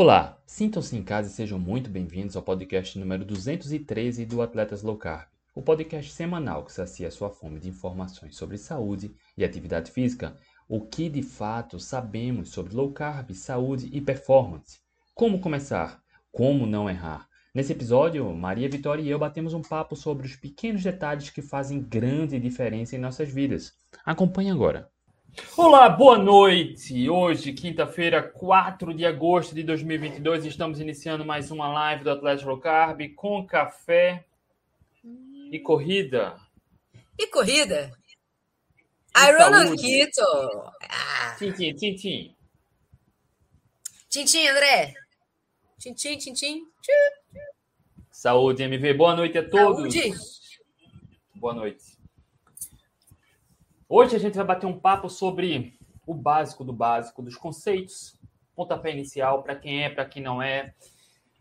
Olá, sintam-se em casa e sejam muito bem-vindos ao podcast número 213 do Atletas Low Carb, o podcast semanal que sacia sua fome de informações sobre saúde e atividade física, o que de fato sabemos sobre low carb, saúde e performance. Como começar? Como não errar? Nesse episódio, Maria Vitória e eu batemos um papo sobre os pequenos detalhes que fazem grande diferença em nossas vidas. Acompanhe agora. Olá, boa noite. Hoje, quinta-feira, 4 de agosto de 2022, estamos iniciando mais uma live do Atlético Low Carb com café e corrida. E corrida? Iron Quito. Ah. Tintim, tintim. Tintim, André. Tintim, tintim. Saúde, MV. Boa noite a todos. Saúde. Boa noite. Hoje a gente vai bater um papo sobre o básico do básico, dos conceitos, pontapé inicial, para quem é, para quem não é,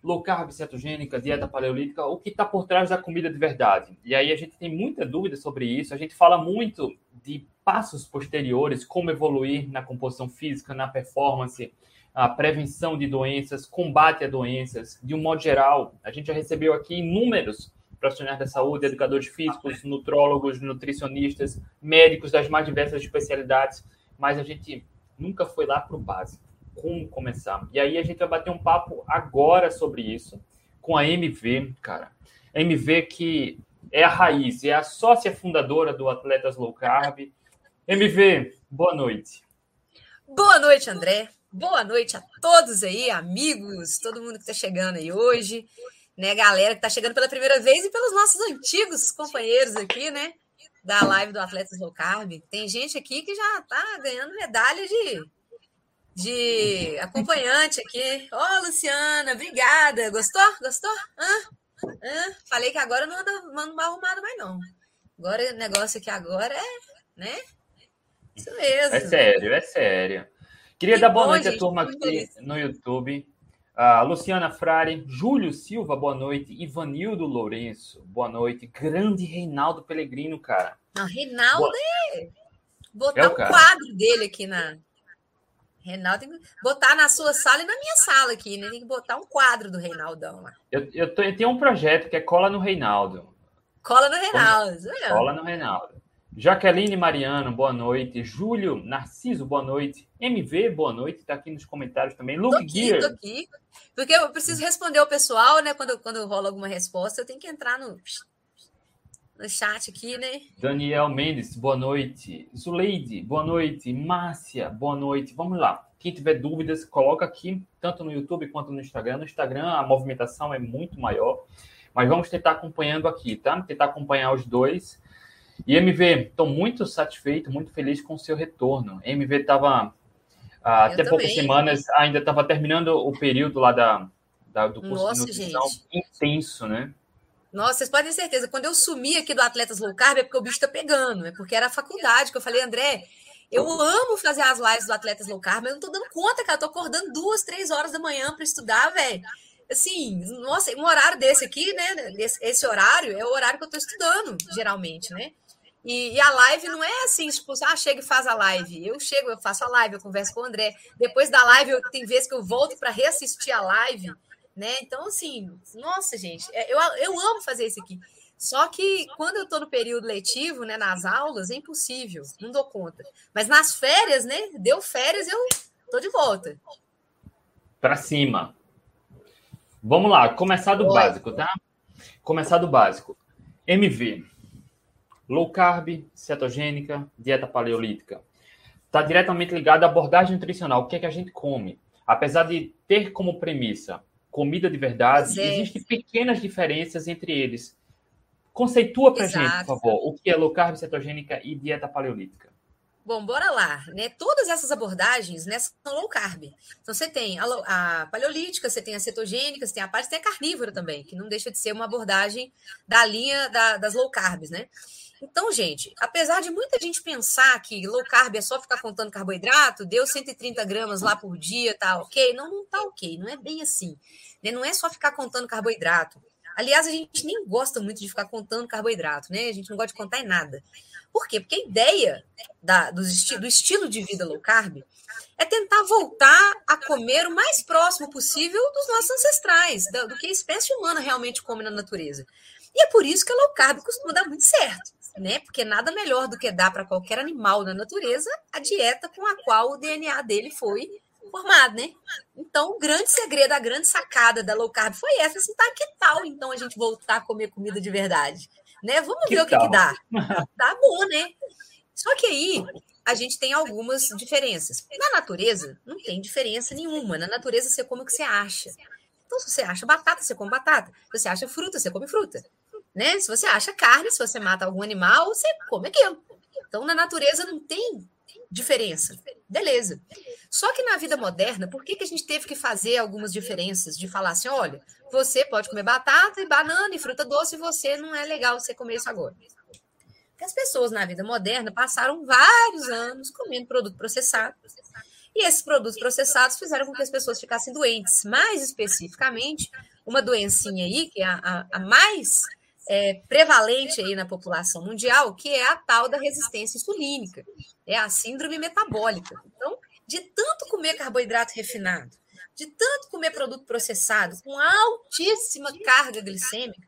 low carb, cetogênica, dieta paleolítica, o que está por trás da comida de verdade. E aí a gente tem muita dúvida sobre isso, a gente fala muito de passos posteriores, como evoluir na composição física, na performance, a prevenção de doenças, combate a doenças, de um modo geral. A gente já recebeu aqui inúmeros profissionais da saúde, educadores físicos, nutrólogos, nutricionistas, médicos das mais diversas especialidades, mas a gente nunca foi lá para o básico. Como começar? E aí a gente vai bater um papo agora sobre isso com a MV, cara. A MV que é a raiz, é a sócia fundadora do Atletas Low Carb. MV, boa noite. Boa noite, André. Boa noite a todos aí, amigos, todo mundo que está chegando aí hoje né, galera que está chegando pela primeira vez e pelos nossos antigos companheiros aqui, né, da live do Atletas Low Carb. Tem gente aqui que já está ganhando medalha de, de acompanhante aqui. Ô, oh, Luciana, obrigada. Gostou? Gostou? Hã? Hã? Falei que agora não anda, não arrumado mais, não. Agora, o negócio aqui agora é, né? Isso mesmo. É sério, é sério. Queria que dar boa noite à turma aqui no YouTube. Uh, Luciana Frari, Júlio Silva, boa noite. Ivanildo Lourenço, boa noite. Grande Reinaldo Pellegrino, cara. Não, Reinaldo boa... é. Botar é um cara. quadro dele aqui na. Reinaldo tem que botar na sua sala e na minha sala aqui, né? Tem que botar um quadro do Reinaldão lá. Eu, eu, tô, eu tenho um projeto que é Cola no Reinaldo. Cola no Reinaldo. Cola no Reinaldo. Jaqueline Mariano, boa noite. Júlio Narciso, boa noite. MV, boa noite. Está aqui nos comentários também. Luke tô aqui, Gear. Tô aqui. Porque eu preciso responder o pessoal, né? Quando, quando rola alguma resposta, eu tenho que entrar no, no chat aqui, né? Daniel Mendes, boa noite. Zuleide, boa noite. Márcia, boa noite. Vamos lá. Quem tiver dúvidas, coloca aqui, tanto no YouTube quanto no Instagram. No Instagram, a movimentação é muito maior. Mas vamos tentar acompanhando aqui, tá? Tentar acompanhar os dois. E MV, estou muito satisfeito, muito feliz com o seu retorno. MV estava ah, até também. poucas semanas, ainda estava terminando o período lá da, da do curso Nossa, de nutrição gente. intenso, né? Nossa, vocês podem ter certeza, quando eu sumi aqui do Atletas Low Carb é porque o bicho está pegando, é porque era a faculdade que eu falei, André, eu amo fazer as lives do Atletas Low Carb, mas eu não tô dando conta, cara, eu tô acordando duas, três horas da manhã para estudar, velho. Assim, nossa, um horário desse aqui, né? Esse, esse horário é o horário que eu tô estudando, geralmente, né? E, e, a live não é assim, tipo, ah, chega e faz a live. Eu chego, eu faço a live, eu converso com o André. Depois da live, eu, tem vezes que eu volto para reassistir a live, né? Então, assim, nossa, gente, é, eu, eu amo fazer isso aqui. Só que quando eu estou no período letivo, né, nas aulas, é impossível, não dou conta. Mas nas férias, né, deu férias, eu tô de volta. Para cima. Vamos lá, começar do Oi. básico, tá? Começar do básico. MV low carb, cetogênica, dieta paleolítica. Está diretamente ligado à abordagem nutricional, o que é que a gente come. Apesar de ter como premissa comida de verdade, é. existem pequenas diferenças entre eles. Conceitua para gente, por favor, o que é low carb, cetogênica e dieta paleolítica. Bom, bora lá, né? Todas essas abordagens né, são low carb. Então você tem a, a paleolítica, você tem a cetogênica, você tem a parte, tem a carnívora também, que não deixa de ser uma abordagem da linha da, das low carbs, né? Então, gente, apesar de muita gente pensar que low carb é só ficar contando carboidrato, deu 130 gramas lá por dia, tá ok? Não, não tá ok, não é bem assim. Né? Não é só ficar contando carboidrato. Aliás, a gente nem gosta muito de ficar contando carboidrato, né? A gente não gosta de contar em nada. Por quê? Porque a ideia da, do, esti do estilo de vida low carb é tentar voltar a comer o mais próximo possível dos nossos ancestrais, do, do que a espécie humana realmente come na natureza. E é por isso que a low carb costuma dar muito certo, né? Porque nada melhor do que dar para qualquer animal na natureza a dieta com a qual o DNA dele foi formado, né? Então, o grande segredo, a grande sacada da low carb foi essa, assim, tá, que tal então a gente voltar a comer comida de verdade? Né? Vamos que ver tal? o que, que dá. Dá bom, né? Só que aí a gente tem algumas diferenças. Na natureza, não tem diferença nenhuma. Na natureza, você come o que você acha. Então, se você acha batata, você come batata. Se você acha fruta, você come fruta. Né? Se você acha carne, se você mata algum animal, você come aquilo. Então, na natureza não tem diferença. Beleza. Só que na vida moderna, por que, que a gente teve que fazer algumas diferenças? De falar assim: olha, você pode comer batata e banana e fruta doce, e você não é legal você comer isso agora. Porque as pessoas na vida moderna passaram vários anos comendo produto processado. E esses produtos processados fizeram com que as pessoas ficassem doentes. Mais especificamente, uma doencinha aí, que é a, a, a mais é, prevalente aí na população mundial, que é a tal da resistência insulínica, é a síndrome metabólica. Então, de tanto comer carboidrato refinado, de tanto comer produto processado com altíssima carga glicêmica,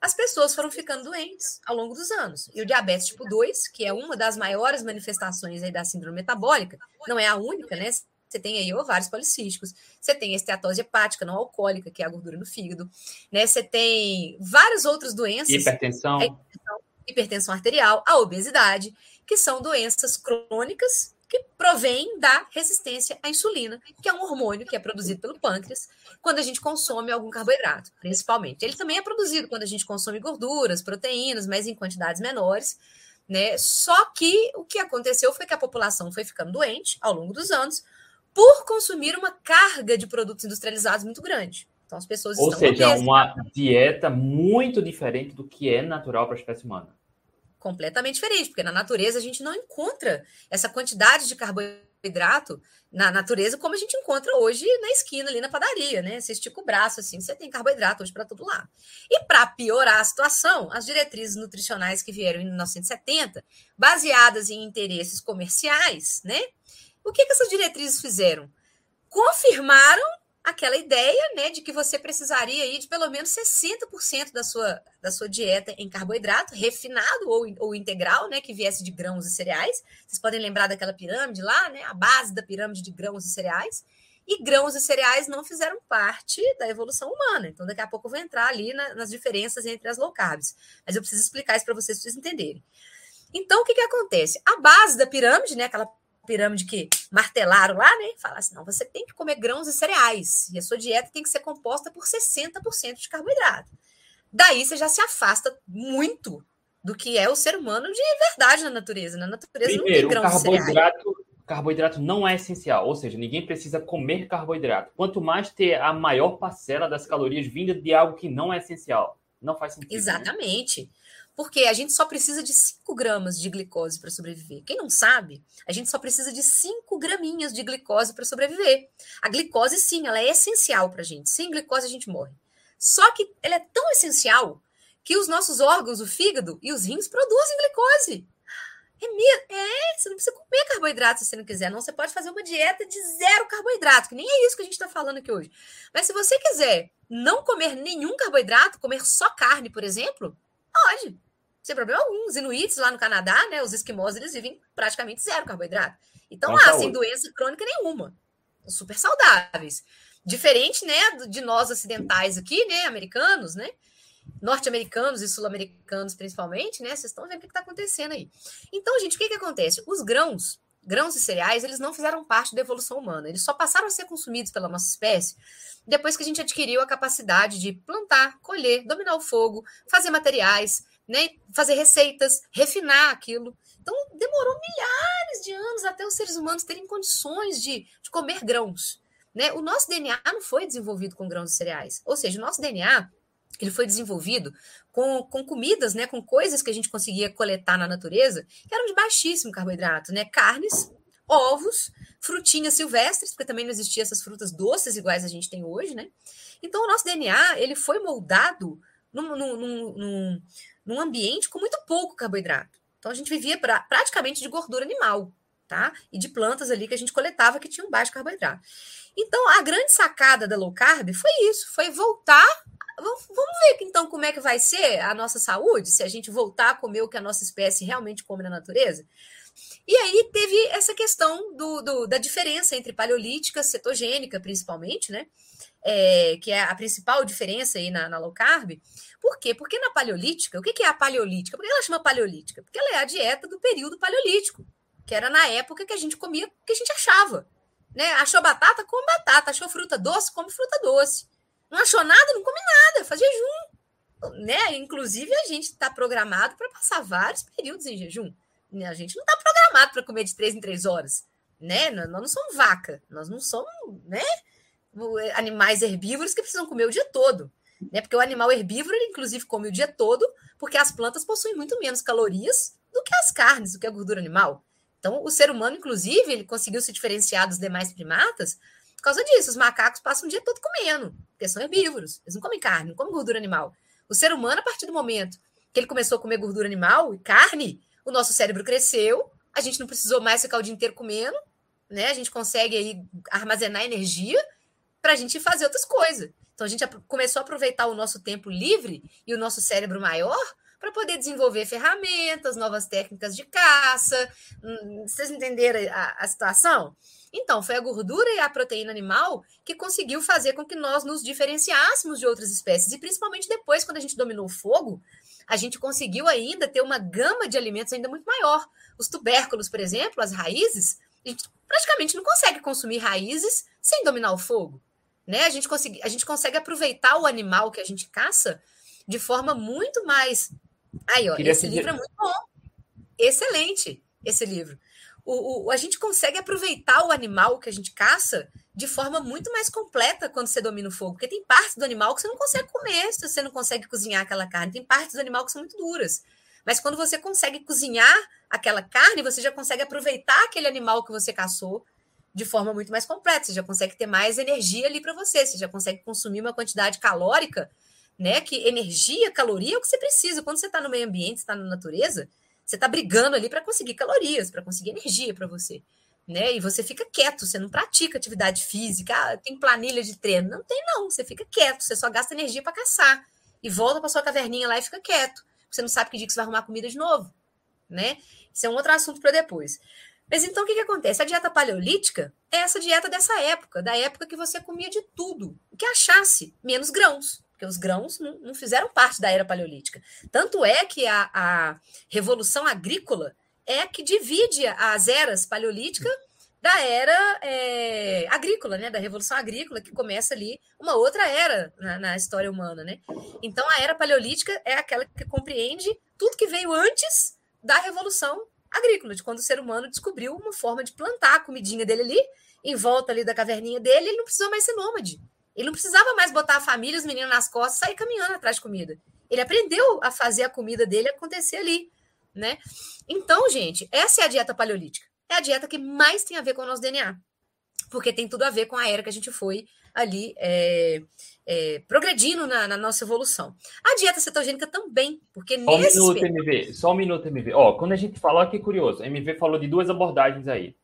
as pessoas foram ficando doentes ao longo dos anos. E o diabetes tipo 2, que é uma das maiores manifestações aí da síndrome metabólica, não é a única, né? Você tem aí ovários policísticos, você tem esteatose hepática não alcoólica, que é a gordura no fígado, né? Você tem várias outras doenças. Hipertensão. Hipertensão, hipertensão arterial, a obesidade, que são doenças crônicas que provém da resistência à insulina, que é um hormônio que é produzido pelo pâncreas quando a gente consome algum carboidrato, principalmente. Ele também é produzido quando a gente consome gorduras, proteínas, mas em quantidades menores. Né? Só que o que aconteceu foi que a população foi ficando doente ao longo dos anos por consumir uma carga de produtos industrializados muito grande. Então as pessoas Ou seja, uma dieta muito diferente do que é natural para a espécie humana completamente diferente, porque na natureza a gente não encontra essa quantidade de carboidrato na natureza como a gente encontra hoje na esquina ali na padaria, né? Você estica o braço assim, você tem carboidrato hoje para todo lado. E para piorar a situação, as diretrizes nutricionais que vieram em 1970, baseadas em interesses comerciais, né? O que, que essas diretrizes fizeram? Confirmaram aquela ideia né, de que você precisaria de pelo menos 60% da sua, da sua dieta em carboidrato, refinado ou, ou integral, né, que viesse de grãos e cereais. Vocês podem lembrar daquela pirâmide lá, né, a base da pirâmide de grãos e cereais. E grãos e cereais não fizeram parte da evolução humana. Então, daqui a pouco eu vou entrar ali na, nas diferenças entre as low carbs. Mas eu preciso explicar isso para vocês, para vocês entenderem. Então, o que, que acontece? A base da pirâmide, né, aquela pirâmide que martelaram lá, né? Fala assim: não, você tem que comer grãos e cereais. E a sua dieta tem que ser composta por 60% de carboidrato. Daí você já se afasta muito do que é o ser humano de verdade na natureza. Na natureza Primeiro, não tem grãos carboidrato, carboidrato não é essencial, ou seja, ninguém precisa comer carboidrato. Quanto mais ter a maior parcela das calorias vinda de algo que não é essencial. Não faz sentido. Né? Exatamente. Né? Porque a gente só precisa de 5 gramas de glicose para sobreviver. Quem não sabe, a gente só precisa de 5 graminhas de glicose para sobreviver. A glicose, sim, ela é essencial para a gente. Sem glicose, a gente morre. Só que ela é tão essencial que os nossos órgãos, o fígado e os rins, produzem glicose. É, mesmo? é, você não precisa comer carboidrato se você não quiser, não. Você pode fazer uma dieta de zero carboidrato, que nem é isso que a gente está falando aqui hoje. Mas se você quiser não comer nenhum carboidrato, comer só carne, por exemplo, pode sem problema algum. Os inuits lá no Canadá, né, os esquimós, eles vivem praticamente zero carboidrato. Então, lá, sem doença crônica nenhuma. Super saudáveis. Diferente, né, de nós ocidentais aqui, né, americanos, né, norte-americanos e sul-americanos principalmente, né, vocês estão vendo o que está acontecendo aí. Então, gente, o que que acontece? Os grãos, grãos e cereais, eles não fizeram parte da evolução humana. Eles só passaram a ser consumidos pela nossa espécie depois que a gente adquiriu a capacidade de plantar, colher, dominar o fogo, fazer materiais, né, fazer receitas, refinar aquilo. Então, demorou milhares de anos até os seres humanos terem condições de, de comer grãos. Né? O nosso DNA não foi desenvolvido com grãos e cereais. Ou seja, o nosso DNA ele foi desenvolvido com, com comidas, né, com coisas que a gente conseguia coletar na natureza, que eram de baixíssimo carboidrato, né? Carnes, ovos, frutinhas silvestres, porque também não existiam essas frutas doces iguais a gente tem hoje, né? Então, o nosso DNA ele foi moldado num, num, num, num ambiente com muito pouco carboidrato. Então a gente vivia pra, praticamente de gordura animal, tá? E de plantas ali que a gente coletava que tinham baixo carboidrato. Então a grande sacada da low carb foi isso, foi voltar. Vamos ver então como é que vai ser a nossa saúde se a gente voltar a comer o que a nossa espécie realmente come na natureza. E aí teve essa questão do, do da diferença entre paleolítica, cetogênica, principalmente, né? É, que é a principal diferença aí na, na, low carb. Por quê? Porque na paleolítica, o que é a paleolítica? Por que ela chama paleolítica? Porque ela é a dieta do período paleolítico, que era na época que a gente comia o que a gente achava. Né? Achou batata, come batata. Achou fruta doce, come fruta doce. Não achou nada, não come nada, faz jejum. Né? Inclusive, a gente está programado para passar vários períodos em jejum. Né? A gente não está programado para comer de três em três horas. Né? Nós não somos vaca, nós não somos né? Animais herbívoros que precisam comer o dia todo. Né? Porque o animal herbívoro, ele, inclusive, come o dia todo, porque as plantas possuem muito menos calorias do que as carnes, do que a gordura animal. Então, o ser humano, inclusive, ele conseguiu se diferenciar dos demais primatas por causa disso. Os macacos passam o dia todo comendo, porque são herbívoros. Eles não comem carne, não comem gordura animal. O ser humano, a partir do momento que ele começou a comer gordura animal e carne, o nosso cérebro cresceu, a gente não precisou mais ficar o dia inteiro comendo, né? A gente consegue aí armazenar energia para a gente fazer outras coisas. Então a gente começou a aproveitar o nosso tempo livre e o nosso cérebro maior para poder desenvolver ferramentas, novas técnicas de caça. Hum, vocês entenderam a, a situação? Então, foi a gordura e a proteína animal que conseguiu fazer com que nós nos diferenciássemos de outras espécies. E principalmente depois, quando a gente dominou o fogo, a gente conseguiu ainda ter uma gama de alimentos ainda muito maior. Os tubérculos, por exemplo, as raízes, a gente praticamente não consegue consumir raízes sem dominar o fogo. Né? A, gente consegue, a gente consegue aproveitar o animal que a gente caça de forma muito mais Aí, ó, esse livro é muito bom. Excelente, esse livro. O, o, a gente consegue aproveitar o animal que a gente caça de forma muito mais completa quando você domina o fogo. Porque tem partes do animal que você não consegue comer se você não consegue cozinhar aquela carne. Tem partes do animal que são muito duras. Mas quando você consegue cozinhar aquela carne, você já consegue aproveitar aquele animal que você caçou de forma muito mais completa. Você já consegue ter mais energia ali para você. Você já consegue consumir uma quantidade calórica né? Que energia, caloria é o que você precisa. Quando você está no meio ambiente, está na natureza, você está brigando ali para conseguir calorias, para conseguir energia para você. Né? E você fica quieto, você não pratica atividade física, ah, tem planilha de treino. Não tem, não. Você fica quieto, você só gasta energia para caçar. E volta para sua caverninha lá e fica quieto. Você não sabe que dia que você vai arrumar comida de novo. Né? Isso é um outro assunto para depois. Mas então o que, que acontece? A dieta paleolítica é essa dieta dessa época, da época que você comia de tudo, o que achasse, menos grãos porque os grãos não, não, fizeram parte da era paleolítica. Tanto é que a, a revolução agrícola é que divide as eras paleolítica da era é, agrícola, né? Da revolução agrícola, que começa ali uma outra era na, na, história humana, né? Então a era paleolítica é aquela que compreende tudo que veio antes da revolução agrícola, de quando o ser humano descobriu uma forma de plantar a comidinha dele ali, em volta ali da caverninha dele, ele não precisou mais ser nômade. Ele não precisava mais botar a família, os meninos nas costas sair caminhando atrás de comida. Ele aprendeu a fazer a comida dele acontecer ali, né? Então, gente, essa é a dieta paleolítica. É a dieta que mais tem a ver com o nosso DNA. Porque tem tudo a ver com a era que a gente foi ali é, é, progredindo na, na, nossa evolução. A dieta cetogênica também, porque só nesse... um minuto, MV. Só um minuto, MV. Ó, quando a gente falou, que curioso, MV falou de duas abordagens aí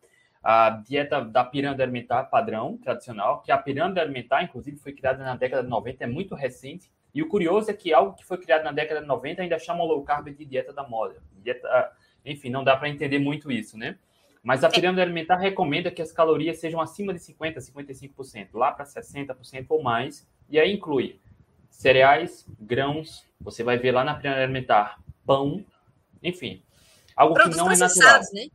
a dieta da pirâmide alimentar padrão, tradicional, que a pirâmide alimentar, inclusive, foi criada na década de 90, é muito recente. E o curioso é que algo que foi criado na década de 90 ainda chama low carb de dieta da moda. Dieta, enfim, não dá para entender muito isso, né? Mas a pirâmide alimentar recomenda que as calorias sejam acima de 50%, 55%, lá para 60% ou mais. E aí inclui cereais, grãos, você vai ver lá na pirâmide alimentar pão, enfim, algo que não é natural. Né?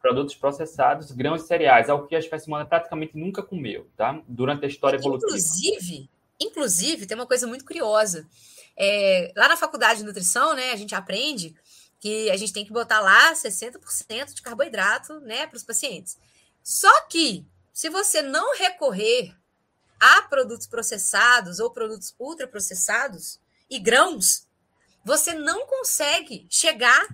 produtos processados, grãos e cereais, algo que a espécie humana praticamente nunca comeu, tá? Durante a história evolutiva. Inclusive, inclusive tem uma coisa muito curiosa. É, lá na faculdade de nutrição, né, a gente aprende que a gente tem que botar lá 60% de carboidrato, né, para os pacientes. Só que se você não recorrer a produtos processados ou produtos ultraprocessados e grãos, você não consegue chegar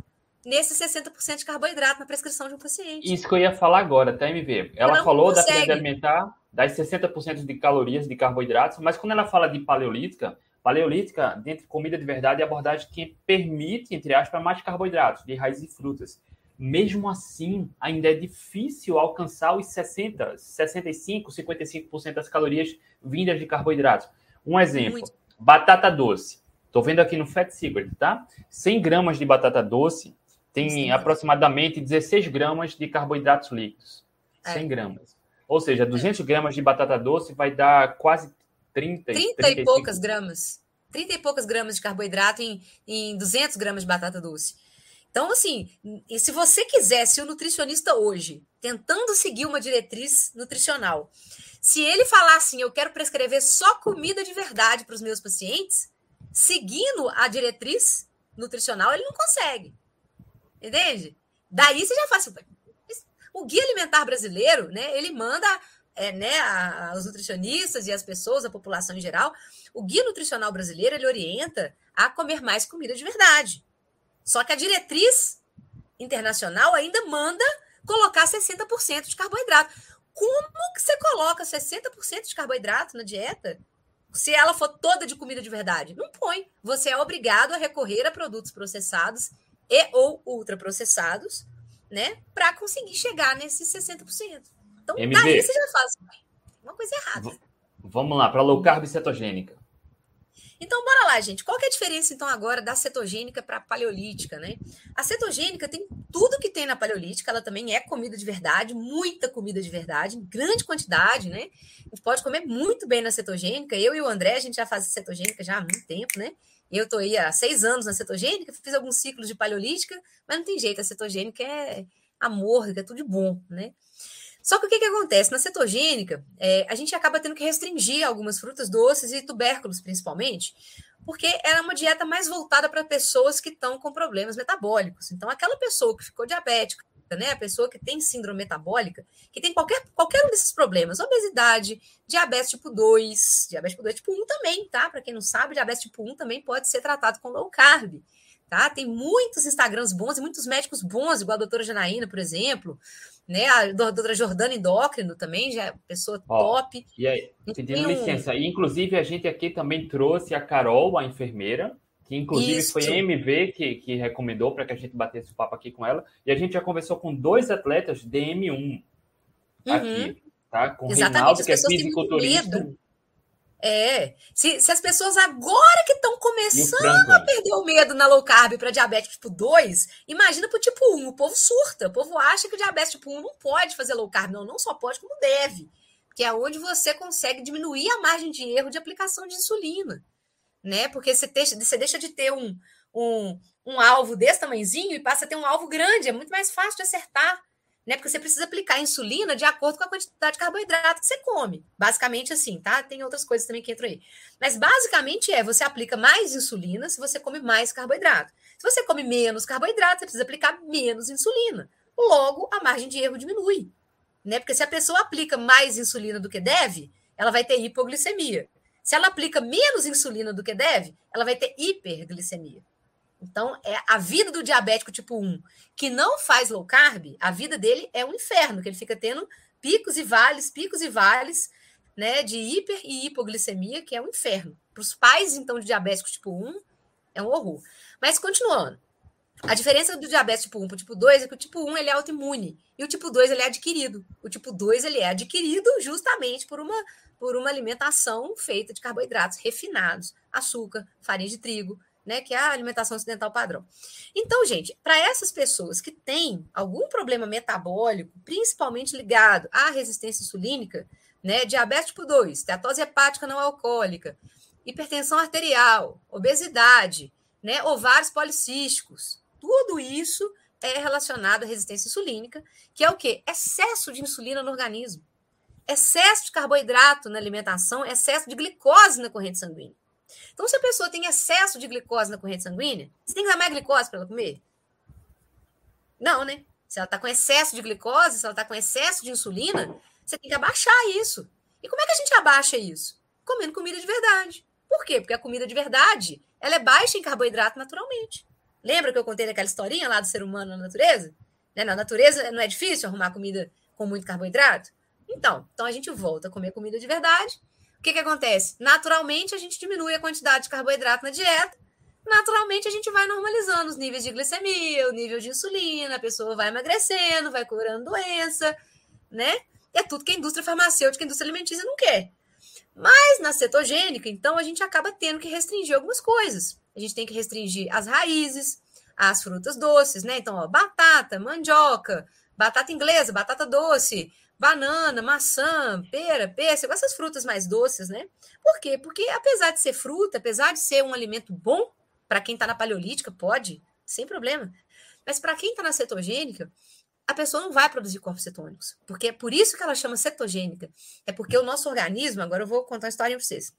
nesse 60% de carboidrato na prescrição de um paciente. Isso que eu ia falar agora, tá, MV? Ela falou consegue. da pirâmide alimentar, das 60% de calorias de carboidratos, mas quando ela fala de paleolítica, Paleolítica, dentro de comida de verdade, é a abordagem que permite, entre aspas, mais carboidratos, de raízes e frutas. Mesmo assim, ainda é difícil alcançar os 60, 65, 55% das calorias vindas de carboidratos. Um exemplo, Muito. batata doce. Estou vendo aqui no Fat Secret, tá? 100 gramas de batata doce tem Sim. aproximadamente 16 gramas de carboidratos líquidos. 100 é. gramas. Ou seja, 200 é. gramas de batata doce vai dar quase 30, 30 e poucas gramas. 30 e poucas gramas de carboidrato em, em 200 gramas de batata doce. Então, assim, e se você quiser, se o nutricionista hoje, tentando seguir uma diretriz nutricional, se ele falar assim, eu quero prescrever só comida de verdade para os meus pacientes, seguindo a diretriz nutricional, ele não consegue. Entende? Daí você já faz. Assim, o Guia Alimentar Brasileiro, né, ele manda é, né, a, os nutricionistas e as pessoas, a população em geral, o Guia Nutricional Brasileiro ele orienta a comer mais comida de verdade. Só que a diretriz internacional ainda manda colocar 60% de carboidrato. Como que você coloca 60% de carboidrato na dieta? Se ela for toda de comida de verdade, não põe. Você é obrigado a recorrer a produtos processados e ou ultraprocessados, né, para conseguir chegar nesses 60%. Então, MV, daí você já faz uma coisa errada. Vamos lá, para low carb cetogênica. Então, bora lá, gente. Qual é a diferença, então, agora da cetogênica para a paleolítica, né? A cetogênica tem tudo que tem na paleolítica, ela também é comida de verdade, muita comida de verdade, em grande quantidade, né? A gente pode comer muito bem na cetogênica. Eu e o André, a gente já faz cetogênica já há muito tempo, né? Eu estou aí há seis anos na cetogênica, fiz alguns ciclos de paleolítica, mas não tem jeito, a cetogênica é amor, é tudo de bom, né? Só que o que, que acontece? Na cetogênica, é, a gente acaba tendo que restringir algumas frutas doces e tubérculos, principalmente, porque é uma dieta mais voltada para pessoas que estão com problemas metabólicos. Então, aquela pessoa que ficou diabética, né, a pessoa que tem síndrome metabólica, que tem qualquer, qualquer um desses problemas, obesidade, diabetes tipo 2, diabetes tipo 2, tipo 1 também, tá? Para quem não sabe, diabetes tipo 1 também pode ser tratado com low carb tá? Tem muitos Instagrams bons e muitos médicos bons, igual a doutora Janaína, por exemplo, né? A doutora Jordana Endócrino também, já é pessoa Ó, top. E aí, pedindo um... licença, e inclusive a gente aqui também trouxe a Carol, a enfermeira, que inclusive Isso. foi a MV que, que recomendou para que a gente batesse o papo aqui com ela, e a gente já conversou com dois atletas DM1 uhum. aqui, tá? Com o Reinaldo, que é fisiculturista. É. Se, se as pessoas agora que estão começando a perder o medo na low carb para diabetes tipo 2, imagina para o tipo 1. O povo surta. O povo acha que o diabetes tipo 1 não pode fazer low carb. Não, não só pode, como deve. Que é onde você consegue diminuir a margem de erro de aplicação de insulina. Né? Porque você deixa, você deixa de ter um, um, um alvo desse tamanhozinho e passa a ter um alvo grande. É muito mais fácil de acertar né? Porque você precisa aplicar insulina de acordo com a quantidade de carboidrato que você come. Basicamente assim, tá? Tem outras coisas também que entram aí. Mas basicamente é, você aplica mais insulina se você come mais carboidrato. Se você come menos carboidrato, você precisa aplicar menos insulina. Logo, a margem de erro diminui. Né? Porque se a pessoa aplica mais insulina do que deve, ela vai ter hipoglicemia. Se ela aplica menos insulina do que deve, ela vai ter hiperglicemia. Então, é a vida do diabético tipo 1 que não faz low carb, a vida dele é um inferno, que ele fica tendo picos e vales, picos e vales, né, de hiper e hipoglicemia, que é um inferno. Para os pais, então, de diabético tipo 1, é um horror. Mas, continuando, a diferença do diabetes tipo 1 para o tipo 2 é que o tipo 1 ele é autoimune e o tipo 2 ele é adquirido. O tipo 2 ele é adquirido justamente por uma, por uma alimentação feita de carboidratos refinados, açúcar, farinha de trigo, né, que é a alimentação ocidental padrão. Então, gente, para essas pessoas que têm algum problema metabólico, principalmente ligado à resistência insulínica, né, diabetes tipo 2, steatose hepática não alcoólica, hipertensão arterial, obesidade, né, ovários policísticos, tudo isso é relacionado à resistência insulínica, que é o quê? Excesso de insulina no organismo. Excesso de carboidrato na alimentação, excesso de glicose na corrente sanguínea. Então, se a pessoa tem excesso de glicose na corrente sanguínea, você tem que dar mais glicose para ela comer? Não, né? Se ela está com excesso de glicose, se ela está com excesso de insulina, você tem que abaixar isso. E como é que a gente abaixa isso? Comendo comida de verdade. Por quê? Porque a comida de verdade ela é baixa em carboidrato naturalmente. Lembra que eu contei daquela historinha lá do ser humano na natureza? Né? Na natureza não é difícil arrumar comida com muito carboidrato? Então, então a gente volta a comer comida de verdade o que, que acontece? Naturalmente, a gente diminui a quantidade de carboidrato na dieta, naturalmente a gente vai normalizando os níveis de glicemia, o nível de insulina, a pessoa vai emagrecendo, vai curando doença, né? É tudo que a indústria farmacêutica, a indústria alimentícia não quer. Mas na cetogênica, então, a gente acaba tendo que restringir algumas coisas. A gente tem que restringir as raízes, as frutas doces, né? Então, ó, batata, mandioca, batata inglesa, batata doce, banana, maçã, pera, pêssego, essas frutas mais doces, né? Por quê? Porque apesar de ser fruta, apesar de ser um alimento bom, para quem está na paleolítica, pode, sem problema. Mas para quem está na cetogênica, a pessoa não vai produzir corpos cetônicos. Porque é por isso que ela chama cetogênica. É porque o nosso organismo, agora eu vou contar uma história para vocês.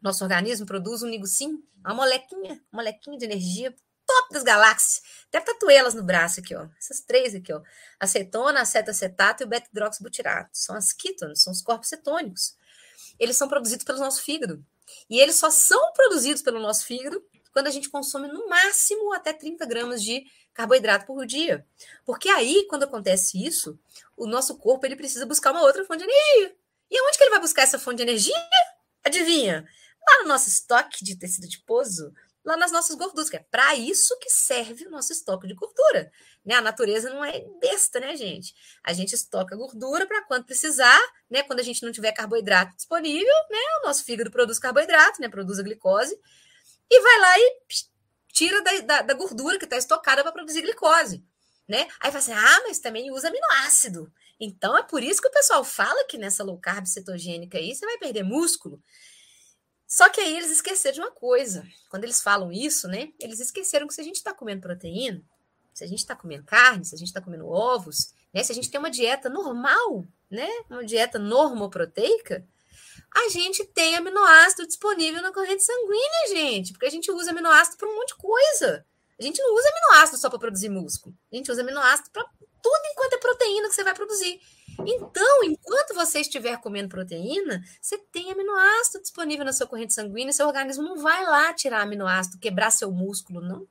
Nosso organismo produz um nigocim, uma molequinha, uma molequinha de energia top das galáxias. Até tatuei elas no braço aqui, ó. Essas três aqui, ó. Acetona, acetacetato e o beta-hidroxibutirato. São as ketones, são os corpos cetônicos. Eles são produzidos pelo nosso fígado. E eles só são produzidos pelo nosso fígado quando a gente consome no máximo até 30 gramas de carboidrato por dia. Porque aí, quando acontece isso, o nosso corpo ele precisa buscar uma outra fonte de energia. E onde que ele vai buscar essa fonte de energia? Adivinha? Lá no nosso estoque de tecido adiposo, lá nas nossas gorduras, que é para isso que serve o nosso estoque de gordura. Né? A natureza não é besta, né, gente? A gente estoca gordura para quando precisar, né? Quando a gente não tiver carboidrato disponível, né? O nosso fígado produz carboidrato, né? Produz a glicose e vai lá e tira da, da, da gordura que está estocada para produzir glicose. Né? Aí fala assim: ah, mas também usa aminoácido. Então é por isso que o pessoal fala que nessa low carb cetogênica aí você vai perder músculo. Só que aí eles esqueceram de uma coisa. Quando eles falam isso, né? Eles esqueceram que se a gente está comendo proteína, se a gente está comendo carne, se a gente está comendo ovos, né? Se a gente tem uma dieta normal, né? Uma dieta normoproteica, a gente tem aminoácido disponível na corrente sanguínea, gente, porque a gente usa aminoácido para um monte de coisa. A gente não usa aminoácido só para produzir músculo. A gente usa aminoácido para tudo enquanto é proteína que você vai produzir. Então, enquanto você estiver comendo proteína, você tem aminoácido disponível na sua corrente sanguínea, seu organismo não vai lá tirar aminoácido, quebrar seu músculo, não.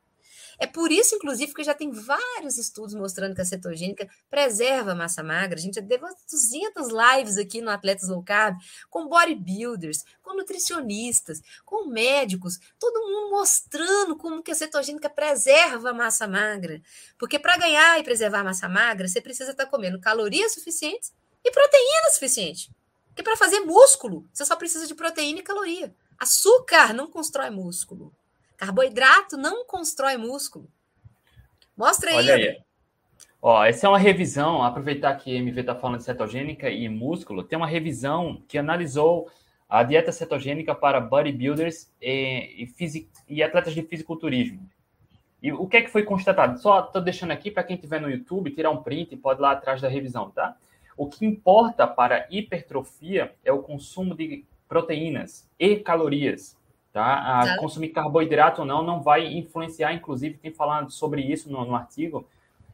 É por isso, inclusive, que já tem vários estudos mostrando que a cetogênica preserva a massa magra. A gente já deu 200 lives aqui no Atletas Low Carb, com bodybuilders, com nutricionistas, com médicos, todo mundo mostrando como que a cetogênica preserva a massa magra. Porque para ganhar e preservar a massa magra, você precisa estar tá comendo calorias suficientes e proteína suficiente. Porque para fazer músculo, você só precisa de proteína e caloria. Açúcar não constrói músculo. Carboidrato não constrói músculo. Mostra aí. Olha aí. Ó, essa é uma revisão, aproveitar que a MV está falando de cetogênica e músculo, tem uma revisão que analisou a dieta cetogênica para bodybuilders e, e, e atletas de fisiculturismo. E o que é que foi constatado? Só estou deixando aqui para quem estiver no YouTube tirar um print e pode ir lá atrás da revisão, tá? O que importa para hipertrofia é o consumo de proteínas e calorias. Tá? tá? Consumir carboidrato ou não não vai influenciar, inclusive, tem falado sobre isso no, no, artigo,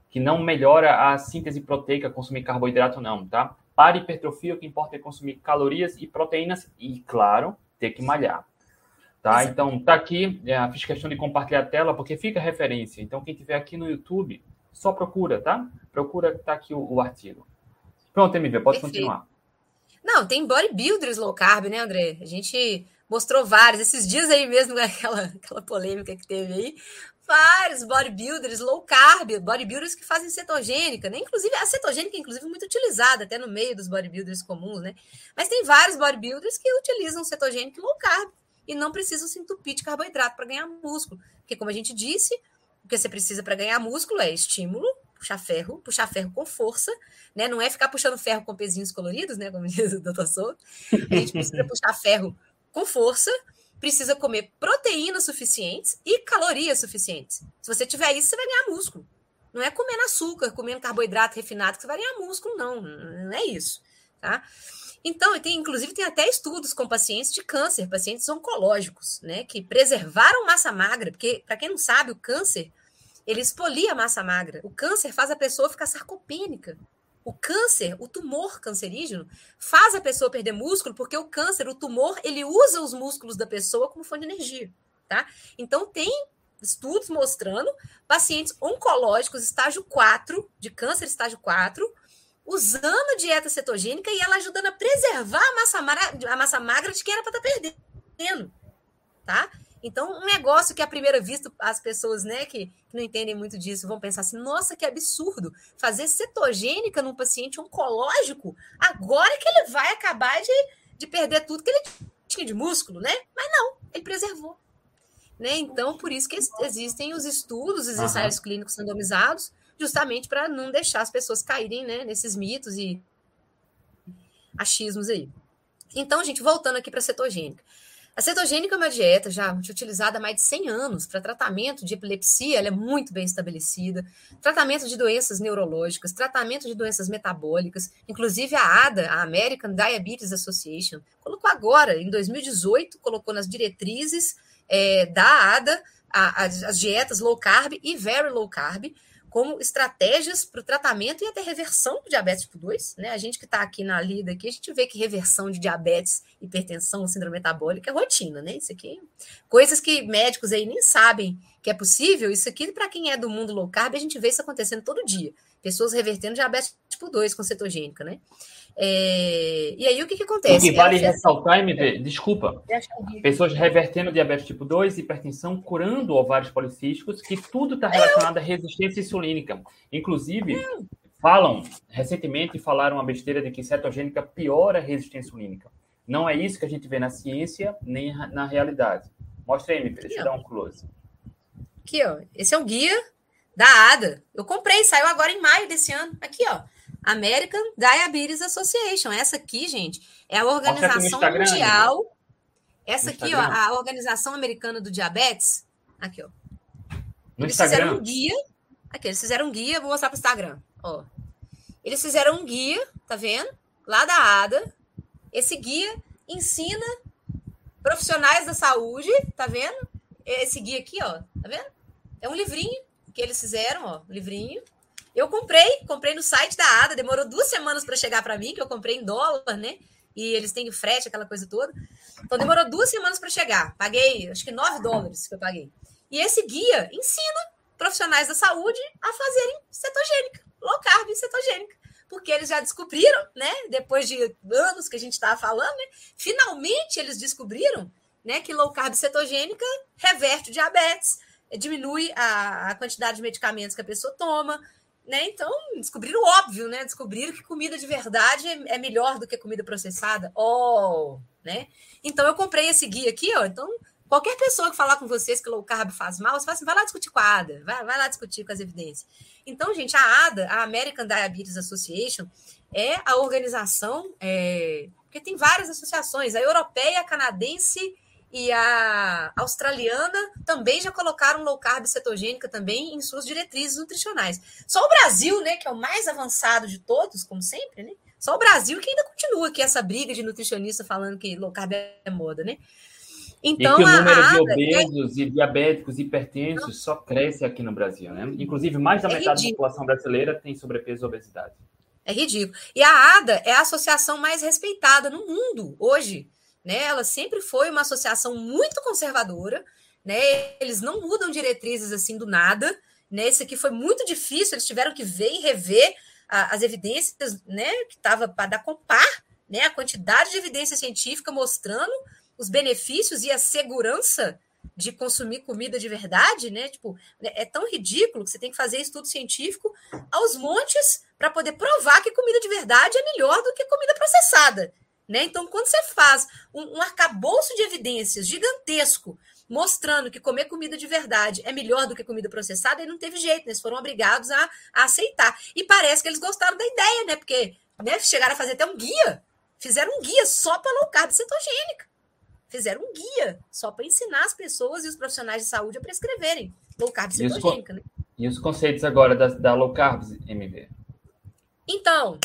que não melhora a síntese proteica consumir carboidrato ou não, tá? Para hipertrofia, o que importa é consumir calorias e proteínas e, claro, ter que malhar. Tá? Então, tá aqui, é, fiz questão de compartilhar a tela, porque fica referência. Então, quem tiver aqui no YouTube, só procura, tá? Procura, tá aqui o, o artigo. Pronto, MV, pode Perfeito. continuar. Não, tem bodybuilders low carb, né, André? A gente mostrou vários. Esses dias aí mesmo, aquela, aquela polêmica que teve aí, vários bodybuilders low carb, bodybuilders que fazem cetogênica, né? Inclusive, a cetogênica, inclusive, muito utilizada até no meio dos bodybuilders comuns, né? Mas tem vários bodybuilders que utilizam cetogênico low carb e não precisam se entupir de carboidrato para ganhar músculo. Porque, como a gente disse, o que você precisa para ganhar músculo é estímulo, puxar ferro, puxar ferro com força, né? Não é ficar puxando ferro com pezinhos coloridos, né? Como diz o doutor Souto. A gente precisa puxar ferro com força, precisa comer proteínas suficientes e calorias suficientes. Se você tiver isso, você vai ganhar músculo. Não é comendo açúcar, comendo carboidrato refinado que você vai ganhar músculo, não. Não é isso, tá? Então, tem, inclusive, tem até estudos com pacientes de câncer, pacientes oncológicos, né, que preservaram massa magra, porque, para quem não sabe, o câncer, ele expolia a massa magra. O câncer faz a pessoa ficar sarcopênica. O câncer, o tumor cancerígeno, faz a pessoa perder músculo, porque o câncer, o tumor, ele usa os músculos da pessoa como fonte de energia, tá? Então, tem estudos mostrando pacientes oncológicos estágio 4, de câncer estágio 4, usando dieta cetogênica e ela ajudando a preservar a massa, magra, a massa magra de quem era para estar tá perdendo, tá? Então, um negócio que à primeira vista as pessoas, né, que, não entendem muito disso, vão pensar assim: nossa, que absurdo! Fazer cetogênica num paciente oncológico, agora que ele vai acabar de, de perder tudo que ele tinha de músculo, né? Mas não, ele preservou. Né? Então, por isso que existem os estudos, os ensaios uhum. clínicos randomizados, justamente para não deixar as pessoas caírem né, nesses mitos e achismos aí. Então, gente, voltando aqui para a cetogênica. A cetogênica é uma dieta já utilizada há mais de 100 anos para tratamento de epilepsia, ela é muito bem estabelecida, tratamento de doenças neurológicas, tratamento de doenças metabólicas, inclusive a ADA, a American Diabetes Association, colocou agora, em 2018, colocou nas diretrizes é, da ADA a, a, as dietas low carb e very low carb como estratégias para o tratamento e até reversão do diabetes tipo 2. Né? A gente que está aqui na lida aqui, a gente vê que reversão de diabetes, hipertensão, síndrome metabólica é rotina, né? Isso aqui, coisas que médicos aí nem sabem que é possível. Isso aqui, para quem é do mundo low carb, a gente vê isso acontecendo todo dia. Pessoas revertendo diabetes tipo 2 com cetogênica, né? É... E aí o que, que acontece? O que vale é ressaltar, MV, desculpa, pessoas revertendo diabetes tipo 2, hipertensão, curando ovários policísticos, que tudo está relacionado à resistência insulínica. Inclusive, falam, recentemente falaram uma besteira de que cetogênica piora a resistência insulínica. Não é isso que a gente vê na ciência, nem na realidade. Mostra aí, MV, deixa eu dar um close. Aqui, ó. Esse é o guia da ADA. Eu comprei, saiu agora em maio desse ano. Aqui, ó. American Diabetes Association. Essa aqui, gente, é a organização mundial. Essa aqui, ó, a Organização Americana do Diabetes. Aqui, ó. No eles Instagram. fizeram um guia. Aqui, eles fizeram um guia, vou mostrar para o Instagram. Ó. Eles fizeram um guia, tá vendo? Lá da ADA. Esse guia ensina profissionais da saúde, tá vendo? Esse guia aqui, ó, tá vendo? É um livrinho que eles fizeram, ó, um livrinho. Eu comprei, comprei no site da ADA, demorou duas semanas para chegar para mim, que eu comprei em dólar, né? E eles têm frete, aquela coisa toda. Então demorou duas semanas para chegar. Paguei, acho que 9 dólares que eu paguei. E esse guia ensina profissionais da saúde a fazerem cetogênica, low carb cetogênica. Porque eles já descobriram, né? Depois de anos que a gente estava falando, né? Finalmente eles descobriram né, que low carb cetogênica reverte o diabetes, diminui a, a quantidade de medicamentos que a pessoa toma, né? Então, descobriram o óbvio, né? Descobriram que comida de verdade é, é melhor do que comida processada. Oh, né? Então, eu comprei esse guia aqui, ó. Então, qualquer pessoa que falar com vocês que low carb faz mal, você fala assim, vai lá discutir com a ADA, vai, vai lá discutir com as evidências. Então, gente, a ADA, a American Diabetes Association, é a organização, é, porque tem várias associações, a europeia, a canadense e a australiana também já colocaram low carb cetogênica também em suas diretrizes nutricionais. Só o Brasil, né, que é o mais avançado de todos, como sempre, né? Só o Brasil que ainda continua aqui essa briga de nutricionista falando que low carb é moda, né? Então, e que o número de obesos é... e diabéticos hipertensos só cresce aqui no Brasil, né? Inclusive, mais da é metade ridículo. da população brasileira tem sobrepeso e obesidade. É ridículo. E a ADA é a associação mais respeitada no mundo hoje né? Ela sempre foi uma associação muito conservadora, né? Eles não mudam diretrizes assim do nada, né? Esse aqui foi muito difícil, eles tiveram que ver e rever a, as evidências, né? Que estava para dar compar, né? A quantidade de evidência científica mostrando os benefícios e a segurança de consumir comida de verdade, né? Tipo, é tão ridículo que você tem que fazer estudo científico aos montes para poder provar que comida de verdade é melhor do que comida processada. Né? Então, quando você faz um, um arcabouço de evidências gigantesco mostrando que comer comida de verdade é melhor do que comida processada, aí não teve jeito, né? eles foram obrigados a, a, aceitar. E parece que eles gostaram da ideia, né? Porque né, chegaram a fazer até um guia, fizeram um guia só para low carb cetogênica. Fizeram um guia só para ensinar as pessoas e os profissionais de saúde a prescreverem low carb cetogênica. E os, né? e os conceitos agora da, da low carb, MV? Então,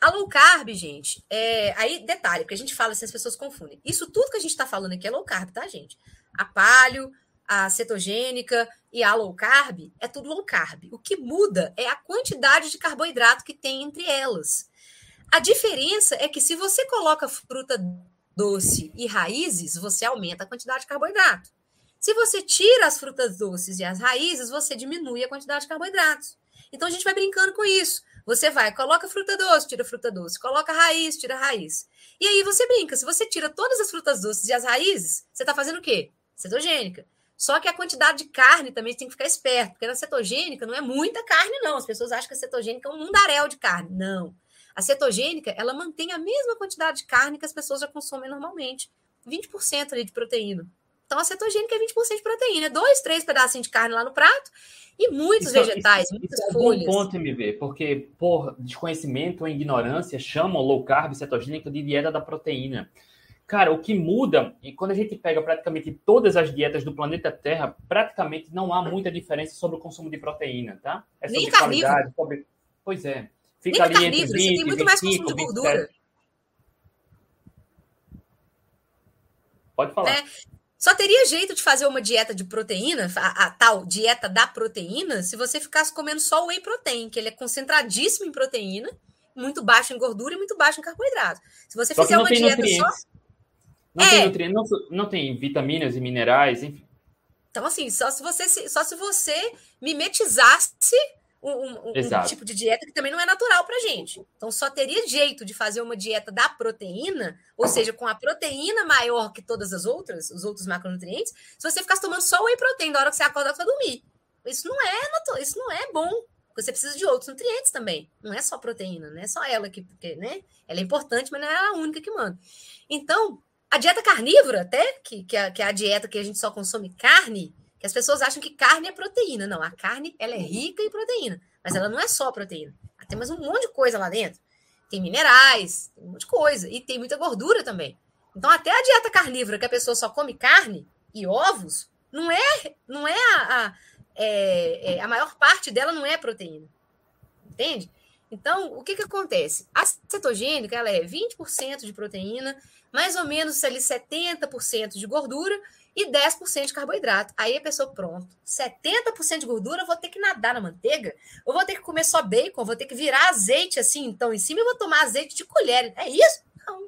a low carb, gente, é... aí detalhe, porque a gente fala assim, as pessoas confundem. Isso tudo que a gente está falando aqui é low carb, tá, gente? A palio, a cetogênica e a low carb é tudo low carb. O que muda é a quantidade de carboidrato que tem entre elas. A diferença é que se você coloca fruta doce e raízes, você aumenta a quantidade de carboidrato. Se você tira as frutas doces e as raízes, você diminui a quantidade de carboidratos. Então a gente vai brincando com isso. Você vai, coloca fruta doce, tira fruta doce, coloca raiz, tira raiz. E aí você brinca, se você tira todas as frutas doces e as raízes, você está fazendo o quê? Cetogênica. Só que a quantidade de carne também tem que ficar esperto, porque na cetogênica não é muita carne, não. As pessoas acham que a cetogênica é um mundaréu de carne. Não. A cetogênica, ela mantém a mesma quantidade de carne que as pessoas já consomem normalmente. 20% ali de proteína. Então, a cetogênica é 20% de proteína. Dois, três pedacinhos de carne lá no prato e muitos isso, vegetais, isso, muitas isso folhas. É um bom ponto, MV, porque por desconhecimento ou ignorância chamam low carb cetogênica de dieta da proteína. Cara, o que muda, e quando a gente pega praticamente todas as dietas do planeta Terra, praticamente não há muita diferença sobre o consumo de proteína, tá? É sobre Nem qualidade, sobre... Pois é. Fica Nem ali entre 20, você tem muito 25, mais consumo de gordura. 27. Pode falar. É. Só teria jeito de fazer uma dieta de proteína, a, a, tal dieta da proteína, se você ficasse comendo só whey protein, que ele é concentradíssimo em proteína, muito baixo em gordura e muito baixo em carboidrato. Se você só fizer uma dieta só. Não é. tem nutrientes, não, não tem vitaminas e minerais, enfim. Então, assim, só se você, só se você mimetizasse um, um, um, tipo de dieta que também não é natural para gente. Então, só teria jeito de fazer uma dieta da proteína, ou seja, com a proteína maior que todas as outras, os outros macronutrientes, se você ficasse tomando só whey protein da hora que você acorda para dormir. Isso não é isso não é bom. Você precisa de outros nutrientes também. Não é só proteína, não é só ela que, porque, né? Ela é importante, mas não é a única que manda. Então, a dieta carnívora, até, que, que, é, que é a dieta que a gente só consome carne, que as pessoas acham que carne é proteína. Não, a carne ela é rica em proteína, mas ela não é só proteína. Ela tem mais um monte de coisa lá dentro. Tem minerais, tem um monte de coisa. E tem muita gordura também. Então, até a dieta carnívora, que a pessoa só come carne e ovos, não é, não é a, a, é, é, a maior parte dela não é proteína. Entende? Então, o que, que acontece? A cetogênica ela é 20% de proteína, mais ou menos ali 70% de gordura e 10% de carboidrato. Aí a pessoa, pronto, 70% de gordura, eu vou ter que nadar na manteiga, eu vou ter que comer só bacon, vou ter que virar azeite assim, então, em cima eu vou tomar azeite de colher. É isso? Não.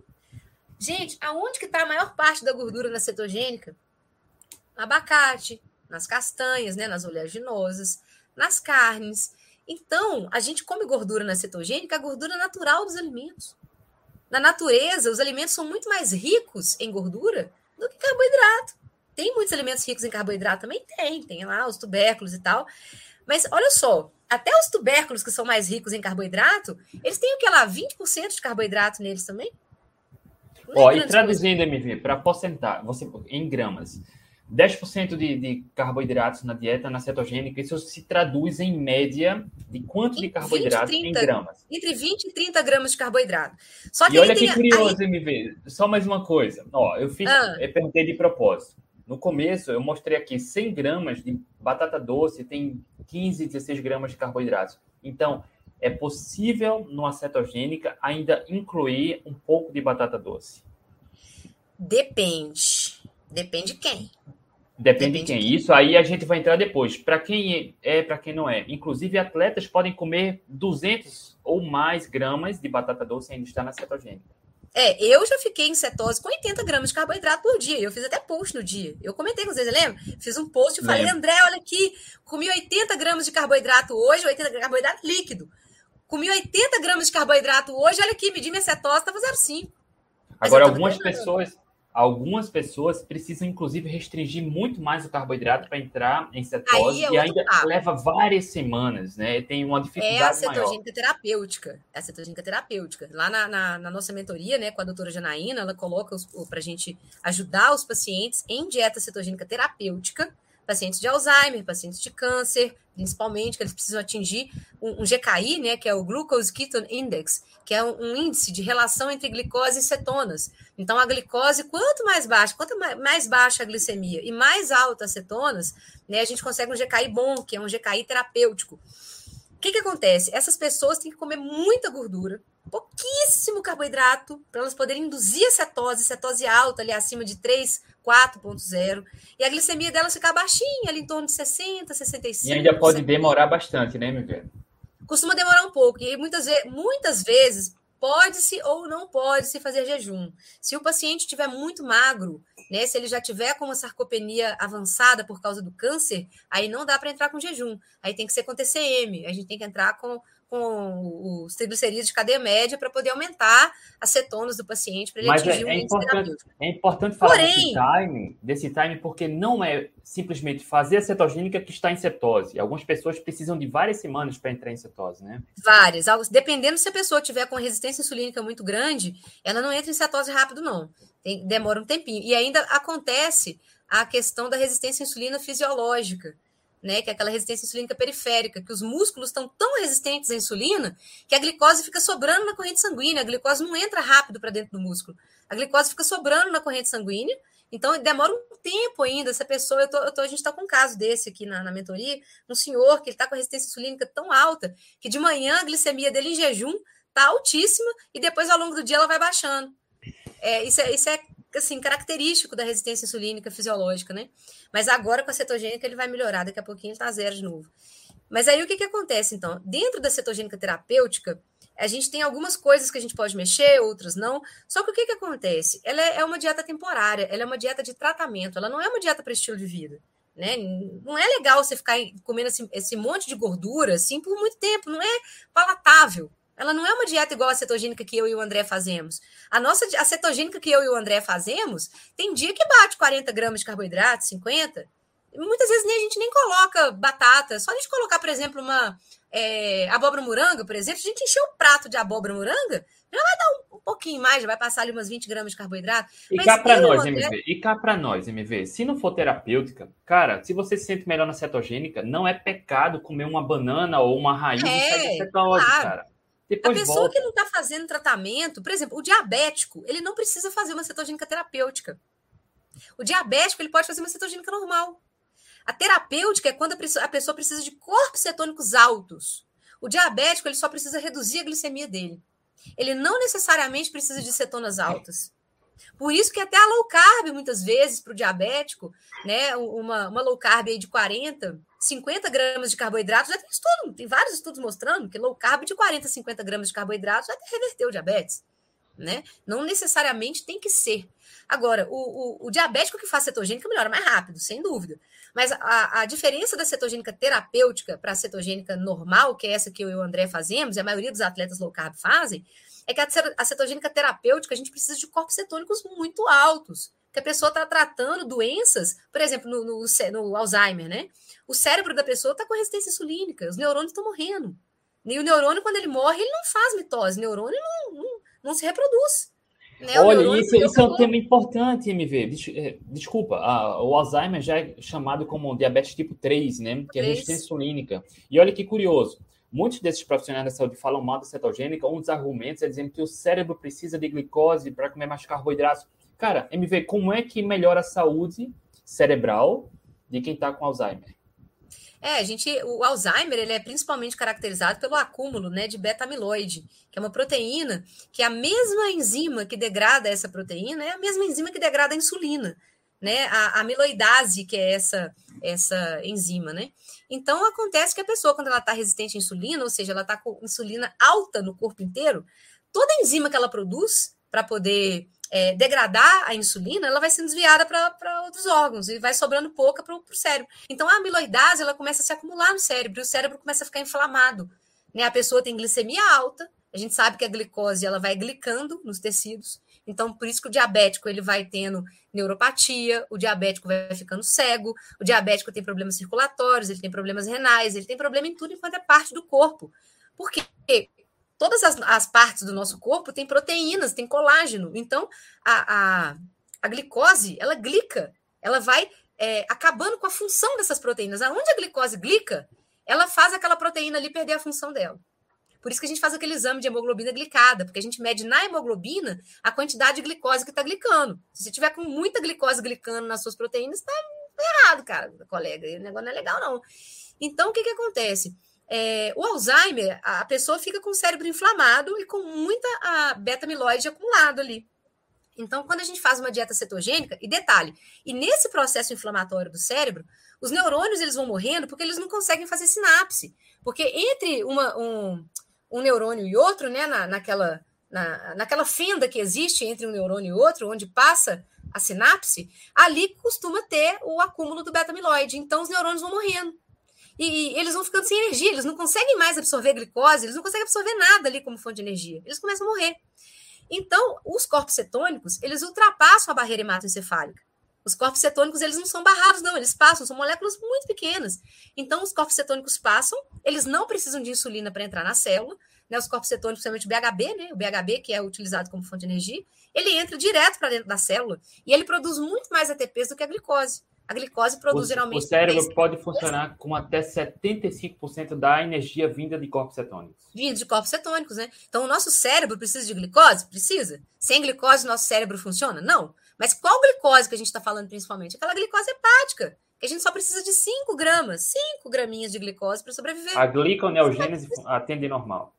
Gente, aonde que está a maior parte da gordura na cetogênica? No abacate, nas castanhas, né, nas oleaginosas, nas carnes. Então, a gente come gordura na cetogênica, a gordura natural dos alimentos. Na natureza, os alimentos são muito mais ricos em gordura do que carboidrato. Tem muitos alimentos ricos em carboidrato? Também tem, tem lá os tubérculos e tal. Mas olha só, até os tubérculos que são mais ricos em carboidrato, eles têm o que lá? 20% de carboidrato neles também? Ó, e traduzindo, MV, para porcentagem, você, em gramas, 10% de, de carboidratos na dieta, na cetogênica, isso se traduz em média de quanto de carboidrato 20, 30, em gramas? Entre 20 e 30 gramas de carboidrato. Só que e olha que curioso, aí... MV, só mais uma coisa. Ó, eu fiz, ah. eu perguntei de propósito. No começo, eu mostrei aqui 100 gramas de batata doce, tem 15, 16 gramas de carboidratos. Então, é possível, numa cetogênica, ainda incluir um pouco de batata doce? Depende. Depende de quem. Depende, Depende de quem. Isso aí a gente vai entrar depois. Para quem é, é para quem não é. Inclusive, atletas podem comer 200 ou mais gramas de batata doce e ainda estar na cetogênica. É, eu já fiquei em cetose com 80 gramas de carboidrato por dia. Eu fiz até post no dia. Eu comentei com vocês, lembra? Fiz um post e falei, André, olha aqui, comi 80 gramas de carboidrato hoje, 80 gramas de carboidrato líquido. Comi 80 gramas de carboidrato hoje, olha aqui, medi minha cetose, estava 0,5. Agora, algumas pessoas, Algumas pessoas precisam, inclusive, restringir muito mais o carboidrato para entrar em cetose é e ainda papo. leva várias semanas, né? Tem uma dificuldade É a cetogênica maior. terapêutica. É a cetogênica terapêutica. Lá na, na, na, nossa mentoria, né, com a doutora Janaína, ela coloca para a gente ajudar os pacientes em dieta cetogênica terapêutica, pacientes de Alzheimer, pacientes de câncer, principalmente, que eles precisam atingir um, um GKI, né, que é o Glucose Ketone Index, que é um, um, índice de relação entre glicose e cetonas. Então, a glicose, quanto mais baixa, quanto mais baixa a glicemia e mais alta as cetonas, né, a gente consegue um GKI bom, que é um GKI terapêutico. O que, que acontece? Essas pessoas têm que comer muita gordura, pouquíssimo carboidrato, para elas poderem induzir a cetose, cetose alta, ali acima de 3, 4.0, e a glicemia delas ficar baixinha, ali em torno de 60, 65. E ainda pode demorar bastante, né, meu querido? Costuma demorar um pouco, e muitas, ve muitas vezes pode-se ou não pode-se fazer jejum. Se o paciente estiver muito magro, né, se ele já tiver com uma sarcopenia avançada por causa do câncer, aí não dá para entrar com jejum. Aí tem que ser com TCM, a gente tem que entrar com, com os triglicerídeos de cadeia média para poder aumentar as cetonas do paciente para ele Mas atingir é, um é índice importante, é importante falar Porém- desse time, desse time, porque não é simplesmente fazer a cetogênica que está em cetose. Algumas pessoas precisam de várias semanas para entrar em cetose, né? Várias. Dependendo se a pessoa tiver com resistência insulínica muito grande, ela não entra em cetose rápido, não. Tem- demora um tempinho. E ainda acontece a questão da resistência à insulina fisiológica, né? Que é aquela resistência insulínica periférica, que os músculos estão tão resistentes à insulina que a glicose fica sobrando na corrente sanguínea. A glicose não entra rápido para dentro do músculo. A glicose fica sobrando na corrente sanguínea. Então, demora um tempo ainda. Essa pessoa, eu tô, eu tô- a gente está com um caso desse aqui na, na mentoria, um senhor que está com a resistência insulínica tão alta que de manhã a glicemia dele em jejum está altíssima e depois ao longo do dia ela vai baixando. É, isso, é, isso é assim, característico da resistência insulínica fisiológica, né? Mas agora com a cetogênica ele vai melhorar, daqui a pouquinho ele está zero de novo. Mas aí o que, que acontece então? Dentro da cetogênica terapêutica, a gente tem algumas coisas que a gente pode mexer, outras não. Só que o que, que acontece? Ela é é uma dieta temporária, ela é uma dieta de tratamento, ela não é uma dieta para estilo de vida. Né? Não é legal você ficar comendo esse, esse monte de gordura assim por muito tempo, não é palatável. Ela não é uma dieta igual a cetogênica que eu e o André fazemos. A nossa a cetogênica que eu e o André fazemos, tem dia que bate 40 gramas de carboidrato, 50. E muitas vezes nem a gente nem coloca batata. Só a gente colocar, por exemplo, uma é, abóbora moranga, por exemplo, se a gente encher um prato de abóbora moranga, já vai dar um, um pouquinho mais, já vai passar ali umas 20 gramas de carboidrato. E cá para nós, André- MV. E cá para nós, MV. Se não for terapêutica, cara, se você se sente melhor na cetogênica, não é pecado comer uma banana ou uma raiz É, e da cetose, claro. cara. A Depois pessoa volta. que não está fazendo tratamento, por exemplo, o diabético, ele não precisa fazer uma cetogênica terapêutica. O diabético, ele pode fazer uma cetogênica normal. A terapêutica é quando a pessoa- a pessoa precisa de corpos cetônicos altos. O diabético, ele só precisa reduzir a glicemia dele. Ele não necessariamente precisa de cetonas altas. Por isso que até a low carb, muitas vezes, para o diabético, né, uma, uma low carb aí de 40, 50 gramas de carboidrato, já tem estudo, tem vários estudos mostrando que low carb de 40, 50 gramas de carboidrato já reverteu o diabetes. Né? Não necessariamente tem que ser. Agora, o, o, o diabético que faz cetogênica melhora mais rápido, sem dúvida. Mas a, a diferença da cetogênica terapêutica para a cetogênica normal, que é essa que eu e o André fazemos, e a maioria dos atletas low carb fazem, é que a, a cetogênica terapêutica a gente precisa de corpos cetônicos muito altos. Que a pessoa está tratando doenças, por exemplo, no, no, no Alzheimer, né? O cérebro da pessoa está com resistência insulínica, os neurônios estão morrendo. E o neurônio, quando ele morre, ele não faz mitose, o neurônio não, não, não se reproduz. Né? Olha, isso, isso é um tema importante, MV. Eh, Desculpa, a- o Alzheimer já é chamado como diabetes tipo 3, né? Que é resistência insulínica. E olha que curioso. Muitos desses profissionais da saúde falam mal da cetogênica. Um dos argumentos é dizendo que o cérebro precisa de glicose para comer mais carboidratos. Cara, MV, como é que melhora a saúde cerebral de quem está com Alzheimer? É, a gente, o Alzheimer ele é principalmente caracterizado pelo acúmulo né, de beta-amiloide, que é uma proteína que é a mesma enzima que degrada essa proteína é a mesma enzima que degrada a insulina, né? A, a amiloidase, que é essa, essa enzima, né? Então acontece que a pessoa, quando ela está resistente à insulina, ou seja, ela está com insulina alta no corpo inteiro, toda enzima que ela produz para poder é, degradar a insulina, ela vai sendo desviada para outros órgãos e vai sobrando pouca para o cérebro. Então a amiloidase ela começa a se acumular no cérebro e o cérebro começa a ficar inflamado. Né? A pessoa tem glicemia alta, a gente sabe que a glicose ela vai glicando nos tecidos. Então, por isso que o diabético ele vai tendo neuropatia, o diabético vai ficando cego, o diabético tem problemas circulatórios, ele tem problemas renais, ele tem problema em tudo enquanto é parte do corpo. Por quê? Todas as, as partes do nosso corpo têm proteínas, tem colágeno. Então, a, a, a glicose, ela glica, ela vai é, acabando com a função dessas proteínas. Aonde a glicose glica, ela faz aquela proteína ali perder a função dela. Por isso que a gente faz aquele exame de hemoglobina glicada, porque a gente mede na hemoglobina a quantidade de glicose que está glicando. Se você tiver com muita glicose glicando nas suas proteínas, está errado, cara, colega. O negócio não é legal, não. Então, o que, que acontece? É, o Alzheimer, a pessoa fica com o cérebro inflamado e com muita beta-amiloide acumulado ali. Então, quando a gente faz uma dieta cetogênica, e detalhe, e nesse processo inflamatório do cérebro, os neurônios eles vão morrendo porque eles não conseguem fazer sinapse. Porque entre uma, um, um neurônio e outro, né, na, naquela, na, naquela fenda que existe entre um neurônio e outro, onde passa a sinapse, ali costuma ter o acúmulo do beta-amiloide. Então, os neurônios vão morrendo. E, e, eles vão ficando sem energia, eles não conseguem mais absorver glicose, eles não conseguem absorver nada ali como fonte de energia. Eles começam a morrer. Então, os corpos cetônicos, eles ultrapassam a barreira hematoencefálica. Os corpos cetônicos, eles não são barrados, não, eles passam, são moléculas muito pequenas. Então, os corpos cetônicos passam, eles não precisam de insulina para entrar na célula, né? Os corpos cetônicos, principalmente o BHB, né? O BHB, que é utilizado como fonte de energia, ele entra direto para dentro da célula e ele produz muito mais ATPs do que a glicose. A glicose produz o, geralmente. O cérebro pode funcionar com até 75% da energia vinda de corpos cetônicos. Vinda de corpos cetônicos, né? Então, o nosso cérebro precisa de glicose? Precisa. Sem glicose, nosso cérebro funciona? Não. Mas qual glicose que a gente está falando principalmente? Aquela glicose hepática, que a gente só precisa de 5 gramas, 5 graminhas de glicose para sobreviver. A gliconeogênese atende normal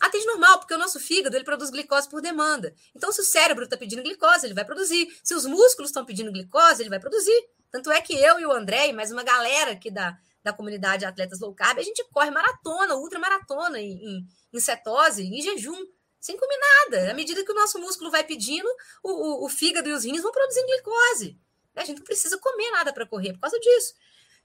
atende normal, porque o nosso fígado ele produz glicose por demanda. Então, se o cérebro está pedindo glicose, ele vai produzir. Se os músculos estão pedindo glicose, ele vai produzir. Tanto é que eu e o André, e mais uma galera aqui da, da comunidade Atletas Low Carb, a gente corre maratona, ultramaratona em, em, em cetose, em jejum, sem comer nada. À medida que o nosso músculo vai pedindo, o, o, o fígado e os rins vão produzindo glicose. A gente não precisa comer nada para correr por causa disso.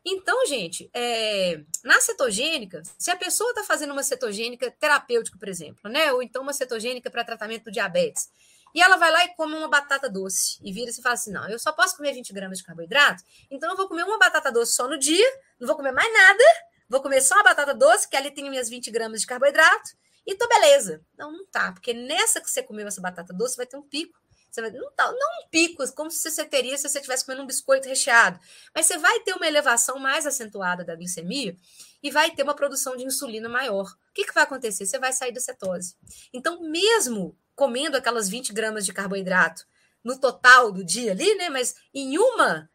Então, gente, é, na cetogênica, se a pessoa está fazendo uma cetogênica terapêutica, por exemplo, né? Ou então uma cetogênica para tratamento do diabetes, e ela vai lá e come uma batata doce e vira-se e fala assim: não, eu só posso comer 20 gramas de carboidrato, então eu vou comer uma batata doce só no dia, não vou comer mais nada, vou comer só a batata doce, que ali tem minhas 20 gramas de carboidrato, e tô beleza. Não, não tá, porque nessa que você comeu essa batata doce vai ter um pico. Você vai, não, tá, não um pico, como se você teria se você estivesse comendo um biscoito recheado, mas você vai ter uma elevação mais acentuada da glicemia e vai ter uma produção de insulina maior. O que, que vai acontecer? Você vai sair da cetose. Então, mesmo comendo aquelas 20 gramas de carboidrato no total do dia ali, né? Mas em uma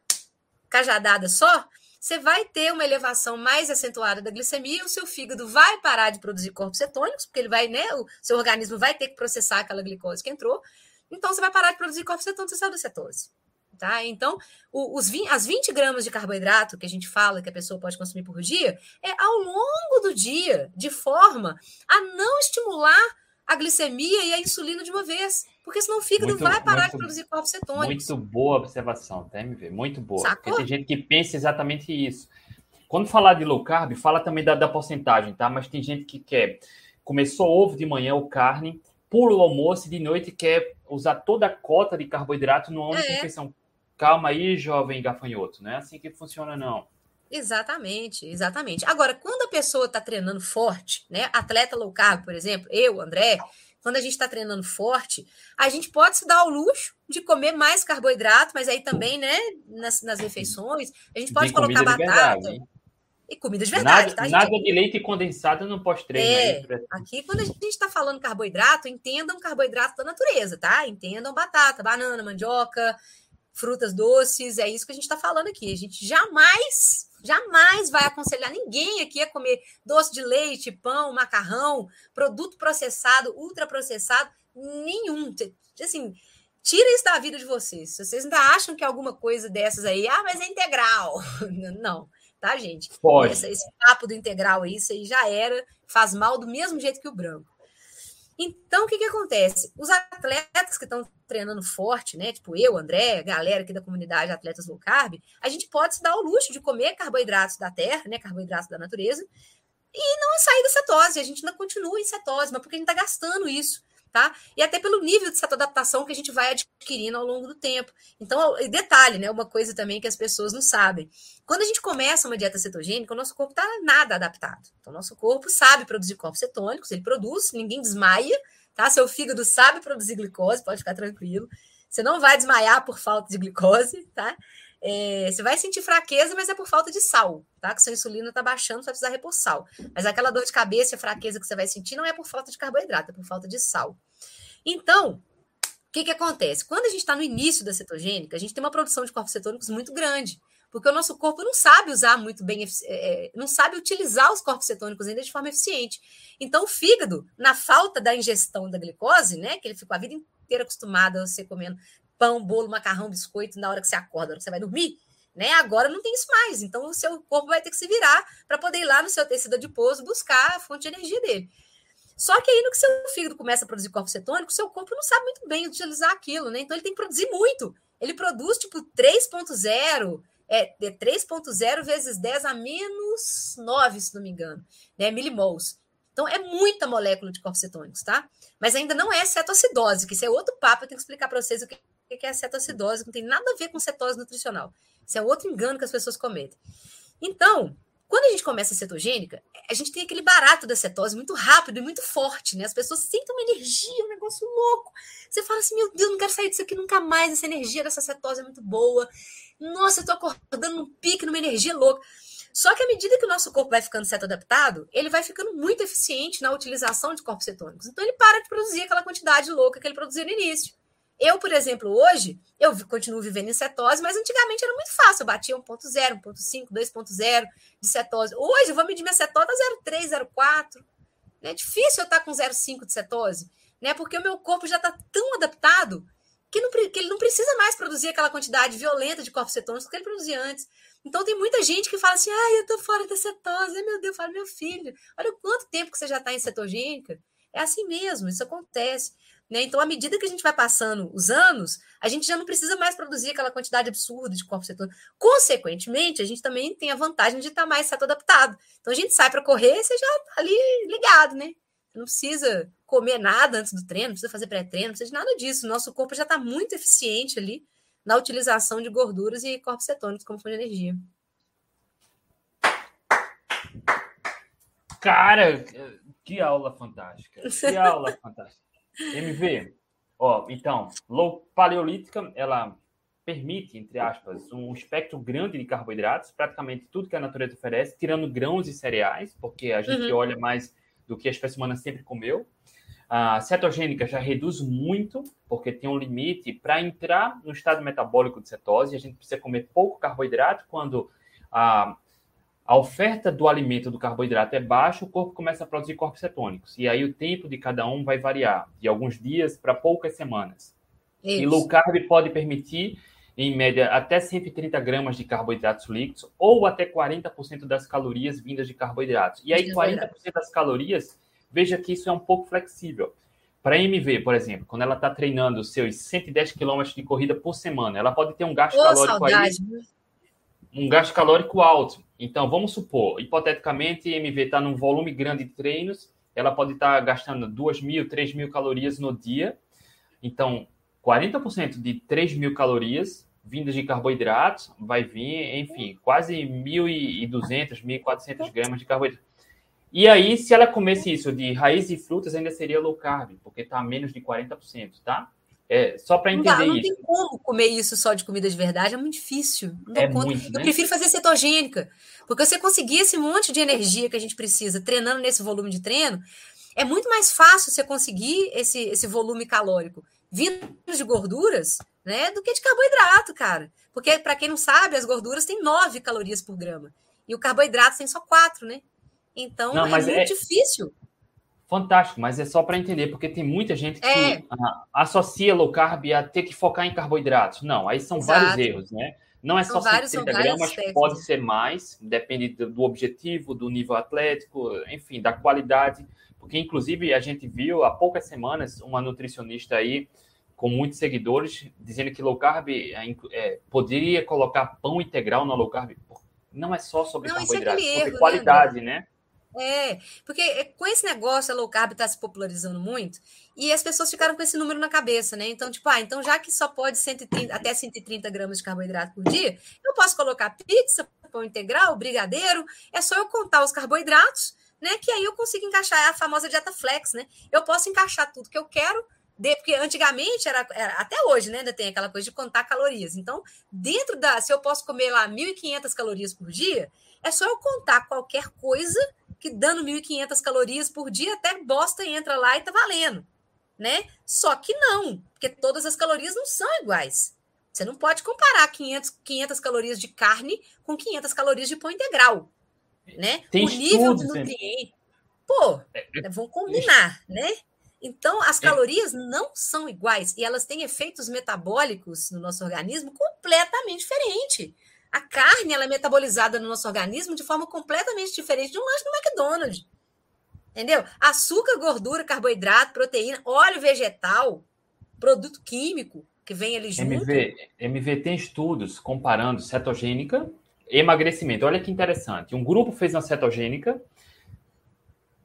cajadada só, você vai ter uma elevação mais acentuada da glicemia, o seu fígado vai parar de produzir corpos cetônicos, porque ele vai, né? O seu organismo vai ter que processar aquela glicose que entrou. Então, você vai parar de produzir corpos cetônicos e sair da cetose. Tá? Então, os 20, as 20 gramas de carboidrato que a gente fala que a pessoa pode consumir por dia é ao longo do dia, de forma a não estimular a glicemia e a insulina de uma vez. Porque senão fígado muito, vai parar muito, de produzir corpos cetônicos. Muito boa observação, tá, MV? Muito boa. Sacou? Porque tem gente que pensa exatamente isso. Quando falar de low carb, fala também da, da porcentagem, tá? Mas tem gente que quer. Começou ovo de manhã ou carne, pula o almoço e de noite quer usar toda a cota de carboidrato no ano de refeição. Calma aí, jovem gafanhoto, não é assim que funciona, não. Exatamente, exatamente. Agora, quando a pessoa está treinando forte, né? Atleta low carb, por exemplo, eu, André, quando a gente está treinando forte, a gente pode se dar ao luxo de comer mais carboidrato, mas aí também, né, nas, nas refeições, a gente pode colocar batata. Verdade, e comida de verdade, nada, tá? Nada de leite condensado no pós-treino. É, aqui, quando a gente está falando carboidrato, entendam carboidrato da natureza, tá? Entendam batata, banana, mandioca, frutas doces, é isso que a gente está falando aqui. A gente jamais Jamais vai aconselhar ninguém aqui a comer doce de leite, pão, macarrão, produto processado, ultraprocessado, nenhum. Assim, tira isso da vida de vocês. Se vocês ainda acham que alguma coisa dessas aí, ah, mas é integral. Não, tá, gente? Pode. Esse, esse papo do integral aí, isso aí já era, faz mal do mesmo jeito que o branco. Então, o que, que acontece? Os atletas que estão treinando forte, né? Tipo eu, André, galera aqui da comunidade Atletas Low Carb, a gente pode se dar o luxo de comer carboidratos da terra, né? Carboidratos da natureza, e não sair da cetose. A gente ainda continua em cetose, mas porque a gente está gastando isso tá? E até pelo nível de adaptação que a gente vai adquirindo ao longo do tempo. Então, detalhe, né? Uma coisa também que as pessoas não sabem. Quando a gente começa uma dieta cetogênica, o nosso corpo está nada adaptado. Então, o nosso corpo sabe produzir corpos cetônicos, ele produz, ninguém desmaia, tá? Seu fígado sabe produzir glicose, pode ficar tranquilo. Você não vai desmaiar por falta de glicose, tá? É, você vai sentir fraqueza, mas é por falta de sal, tá? Que sua insulina está baixando, você vai precisar repor sal. Mas aquela dor de cabeça e fraqueza que você vai sentir não é por falta de carboidrato, é por falta de sal. Então, o que, que acontece? Quando a gente está no início da cetogênica, a gente tem uma produção de corpos cetônicos muito grande, porque o nosso corpo não sabe usar muito bem, é, não sabe utilizar os corpos cetônicos ainda de forma eficiente. Então, o fígado, na falta da ingestão da glicose, né, que ele ficou a vida inteira acostumado a você comendo pão, bolo, macarrão, biscoito na hora que você acorda, na hora que você vai dormir, né? Agora não tem isso mais. Então o seu corpo vai ter que se virar para poder ir lá no seu tecido adiposo buscar a fonte de energia dele. Só que aí no que seu fígado começa a produzir corpos cetônicos, seu corpo não sabe muito bem utilizar aquilo, né? Então ele tem que produzir muito. Ele produz tipo 3.0 é 3,0 vezes 10 a menos 9, se não me engano, né? Milimols. Então, é muita molécula de corpos cetônicos, tá? Mas ainda não é cetoacidose, que isso é outro papo, eu tenho que explicar para vocês o que é a cetoacidose, que não tem nada a ver com cetose nutricional. Isso é outro engano que as pessoas cometem. Então, quando a gente começa a cetogênica, a gente tem aquele barato da cetose muito rápido e muito forte, né? As pessoas sentem uma energia, um negócio louco. Você fala assim, meu Deus, não quero sair disso aqui nunca mais, essa energia dessa cetose é muito boa. Nossa, eu tô acordando num pique, numa energia louca. Só que à medida que o nosso corpo vai ficando ceto-adaptado, ele vai ficando muito eficiente na utilização de corpos cetônicos. Então ele para de produzir aquela quantidade louca que ele produzia no início. Eu, por exemplo, hoje, eu continuo vivendo em cetose, mas antigamente era muito fácil. Eu batia 1.0, 1.5, 2.0 de cetose. Hoje eu vou medir minha cetose a 0,3, 0,4. É difícil eu estar com 0,5 de cetose, né? Porque o meu corpo já está tão adaptado que, não, que, ele não precisa mais produzir aquela quantidade violenta de corpos cetônicos que ele produzia antes. Então tem muita gente que fala assim: ai, eu tô fora da cetose. Ai, meu Deus, fala, meu filho, olha quanto tempo que você já está em cetogênica. É assim mesmo, isso acontece. Né? Então, à medida que a gente vai passando os anos, a gente já não precisa mais produzir aquela quantidade absurda de corpos cetônicos. Consequentemente, a gente também tem a vantagem de estar mais ceto-adaptado. Então, a gente sai para correr, você já está ali ligado, né? Não precisa comer nada antes do treino, não precisa fazer pré-treino, não precisa de nada disso. Nosso corpo já está muito eficiente ali na utilização de gorduras e corpos cetônicos como fonte de energia. Cara, que aula fantástica! Que aula fantástica! MV, ó, então, low paleolítica, ela permite, entre aspas, um espectro grande de carboidratos, praticamente tudo que a natureza oferece, tirando grãos e cereais, porque a gente uhum. olha mais do que a espécie humana sempre comeu. A cetogênica já reduz muito, porque tem um limite. Para entrar no estado metabólico de cetose, a gente precisa comer pouco carboidrato. Quando a a oferta do alimento do carboidrato é baixa, o corpo começa a produzir corpos cetônicos. E aí o tempo de cada um vai variar, de alguns dias para poucas semanas. Isso. E low carb pode permitir, em média, até 130 gramas de carboidratos líquidos ou até 40% das calorias vindas de carboidratos. E aí, 40% das calorias, veja que isso é um pouco flexível. Para a MV, por exemplo, quando ela está treinando seus 110 km de corrida por semana, ela pode ter um gasto calórico saudade. aí um gasto calórico alto. Então, vamos supor, hipoteticamente, a MV está num volume grande de treinos, ela pode estar tá gastando 2 mil, 3 mil calorias no dia. Então, 40% de 3 mil calorias vindas de carboidratos vai vir, enfim, quase 1.200, 1.400 gramas de carboidrato. E aí, se ela comesse isso de raiz e frutas, ainda seria low carb, porque está menos de 40%, tá? É, só para entender não dá, não isso. Não tem como comer isso só de comida de verdade, é muito difícil. é muito, Eu né? prefiro fazer cetogênica, porque você conseguir esse monte de energia que a gente precisa treinando nesse volume de treino, é muito mais fácil você conseguir esse, esse volume calórico vindo de gorduras, né, do que de carboidrato, cara. Porque, para quem não sabe, as gorduras têm 9 calorias por grama. E o carboidrato tem só 4, né? Então, não, é muito é... difícil. Fantástico, mas é só para entender, porque tem muita gente que é. associa low carb a ter que focar em carboidratos. Não, aí são Exato. vários erros, né? Não é são só vários, 130 gramas, pode ser mais, depende do objetivo, do nível atlético, enfim, da qualidade. Porque, inclusive, a gente viu há poucas semanas uma nutricionista aí com muitos seguidores dizendo que low carb é, é, poderia colocar pão integral no low carb. Não é só sobre Não, carboidratos, é sobre erro, né, qualidade, né? né? É, porque é, com esse negócio, a low carb está se popularizando muito, e as pessoas ficaram com esse número na cabeça, né? Então, tipo, ah, então já que só pode 130, até 130 gramas de carboidrato por dia, eu posso colocar pizza, pão integral, brigadeiro, é só eu contar os carboidratos, né? Que aí eu consigo encaixar a famosa dieta flex, né? Eu posso encaixar tudo que eu quero, porque antigamente era, era, até hoje, né? Ainda tem aquela coisa de contar calorias. Então, dentro da, se eu posso comer lá 1.500 calorias por dia, é só eu contar qualquer coisa que dando 1.500 calorias por dia, até bosta entra lá e tá valendo, né? Só que não, porque todas as calorias não são iguais. Você não pode comparar 500, 500 calorias de carne com 500 calorias de pão integral, né? Tem o nível de nutriente. Pô, é, é, vão combinar, né? Então, as calorias não são iguais e elas têm efeitos metabólicos no nosso organismo completamente diferentes. A carne ela é metabolizada no nosso organismo de forma completamente diferente de um lanche do McDonald's. Entendeu? Açúcar, gordura, carboidrato, proteína, óleo vegetal, produto químico, que vem ali junto. MV, MV tem estudos comparando cetogênica e emagrecimento. Olha que interessante. Um grupo fez uma cetogênica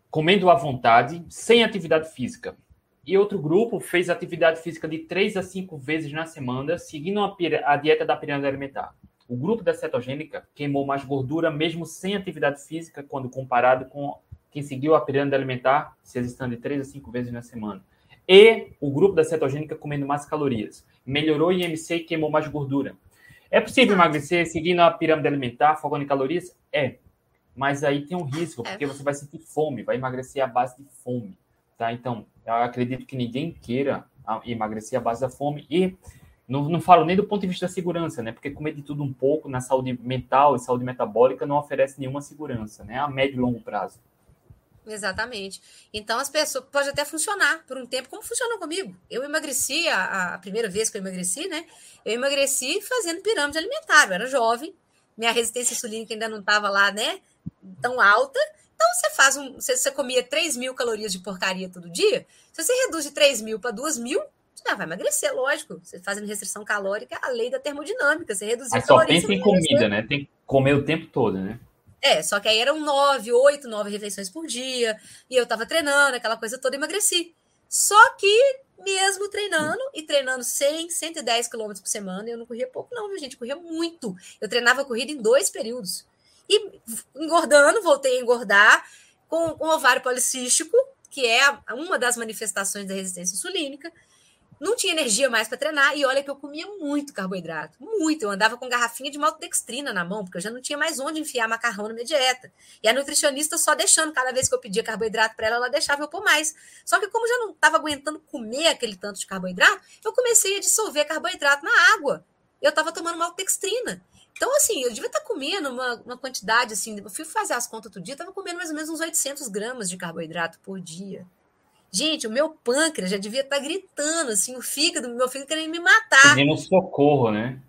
comendo à vontade, sem atividade física. E outro grupo fez atividade física de 3 a 5 vezes na semana, seguindo a dieta da pirâmide alimentar. O grupo da cetogênica queimou mais gordura mesmo sem atividade física quando comparado com quem seguiu a pirâmide alimentar, se exercitando de 3 a 5 vezes na semana. E o grupo da cetogênica comendo mais calorias. Melhorou o IMC e queimou mais gordura. É possível emagrecer seguindo a pirâmide alimentar, focando em calorias? É. Mas aí tem um risco, porque é. você vai sentir fome, vai emagrecer à base de fome. Tá? Então, eu acredito que ninguém queira emagrecer à base da fome. E não, não falo nem do ponto de vista da segurança, né? Porque comer de tudo um pouco na saúde mental e saúde metabólica não oferece nenhuma segurança, né? A médio e longo prazo. Exatamente. Então, as pessoas pode até funcionar por um tempo, como funcionou comigo. Eu emagreci a, a, primeira vez que eu emagreci, né? Eu emagreci fazendo pirâmide alimentar. Eu era jovem, minha resistência insulínica ainda não estava lá, né? Tão alta. Então, você faz um. Você, você comia 3 mil calorias de porcaria todo dia. Se você reduz de 3 mil para 2 mil, você vai emagrecer, lógico. Você fazendo restrição calórica, é a lei da termodinâmica. Você reduzir Mas só pensa em comida, né? Tem que comer o tempo todo, né? É, só que aí eram nove, oito, nove refeições por dia, e eu tava treinando, aquela coisa toda, emagreci. Só que, mesmo treinando, e treinando 100, 110 quilômetros por semana, eu não corria pouco, não, viu, gente? Eu corria muito. Eu treinava corrida em dois períodos. E engordando, voltei a engordar com, com ovário policístico, que é uma das manifestações da resistência insulínica não tinha energia mais para treinar e olha que eu comia muito carboidrato, muito. Eu andava com garrafinha de maltodextrina na mão, porque eu já não tinha mais onde enfiar macarrão na minha dieta. E a nutricionista só deixando, cada vez que eu pedia carboidrato para ela, ela deixava eu pôr mais. Só que como eu já não estava aguentando comer aquele tanto de carboidrato, eu comecei a dissolver carboidrato na água. Eu estava tomando maltodextrina. Então, assim, eu devia estar tá comendo uma, uma quantidade, assim, eu fui fazer as contas outro dia, estava comendo mais ou menos uns 800 gramas de carboidrato por dia. Gente, o meu pâncreas já devia estar tá gritando, assim, o fígado, meu fígado querendo me matar. Pedindo socorro, né?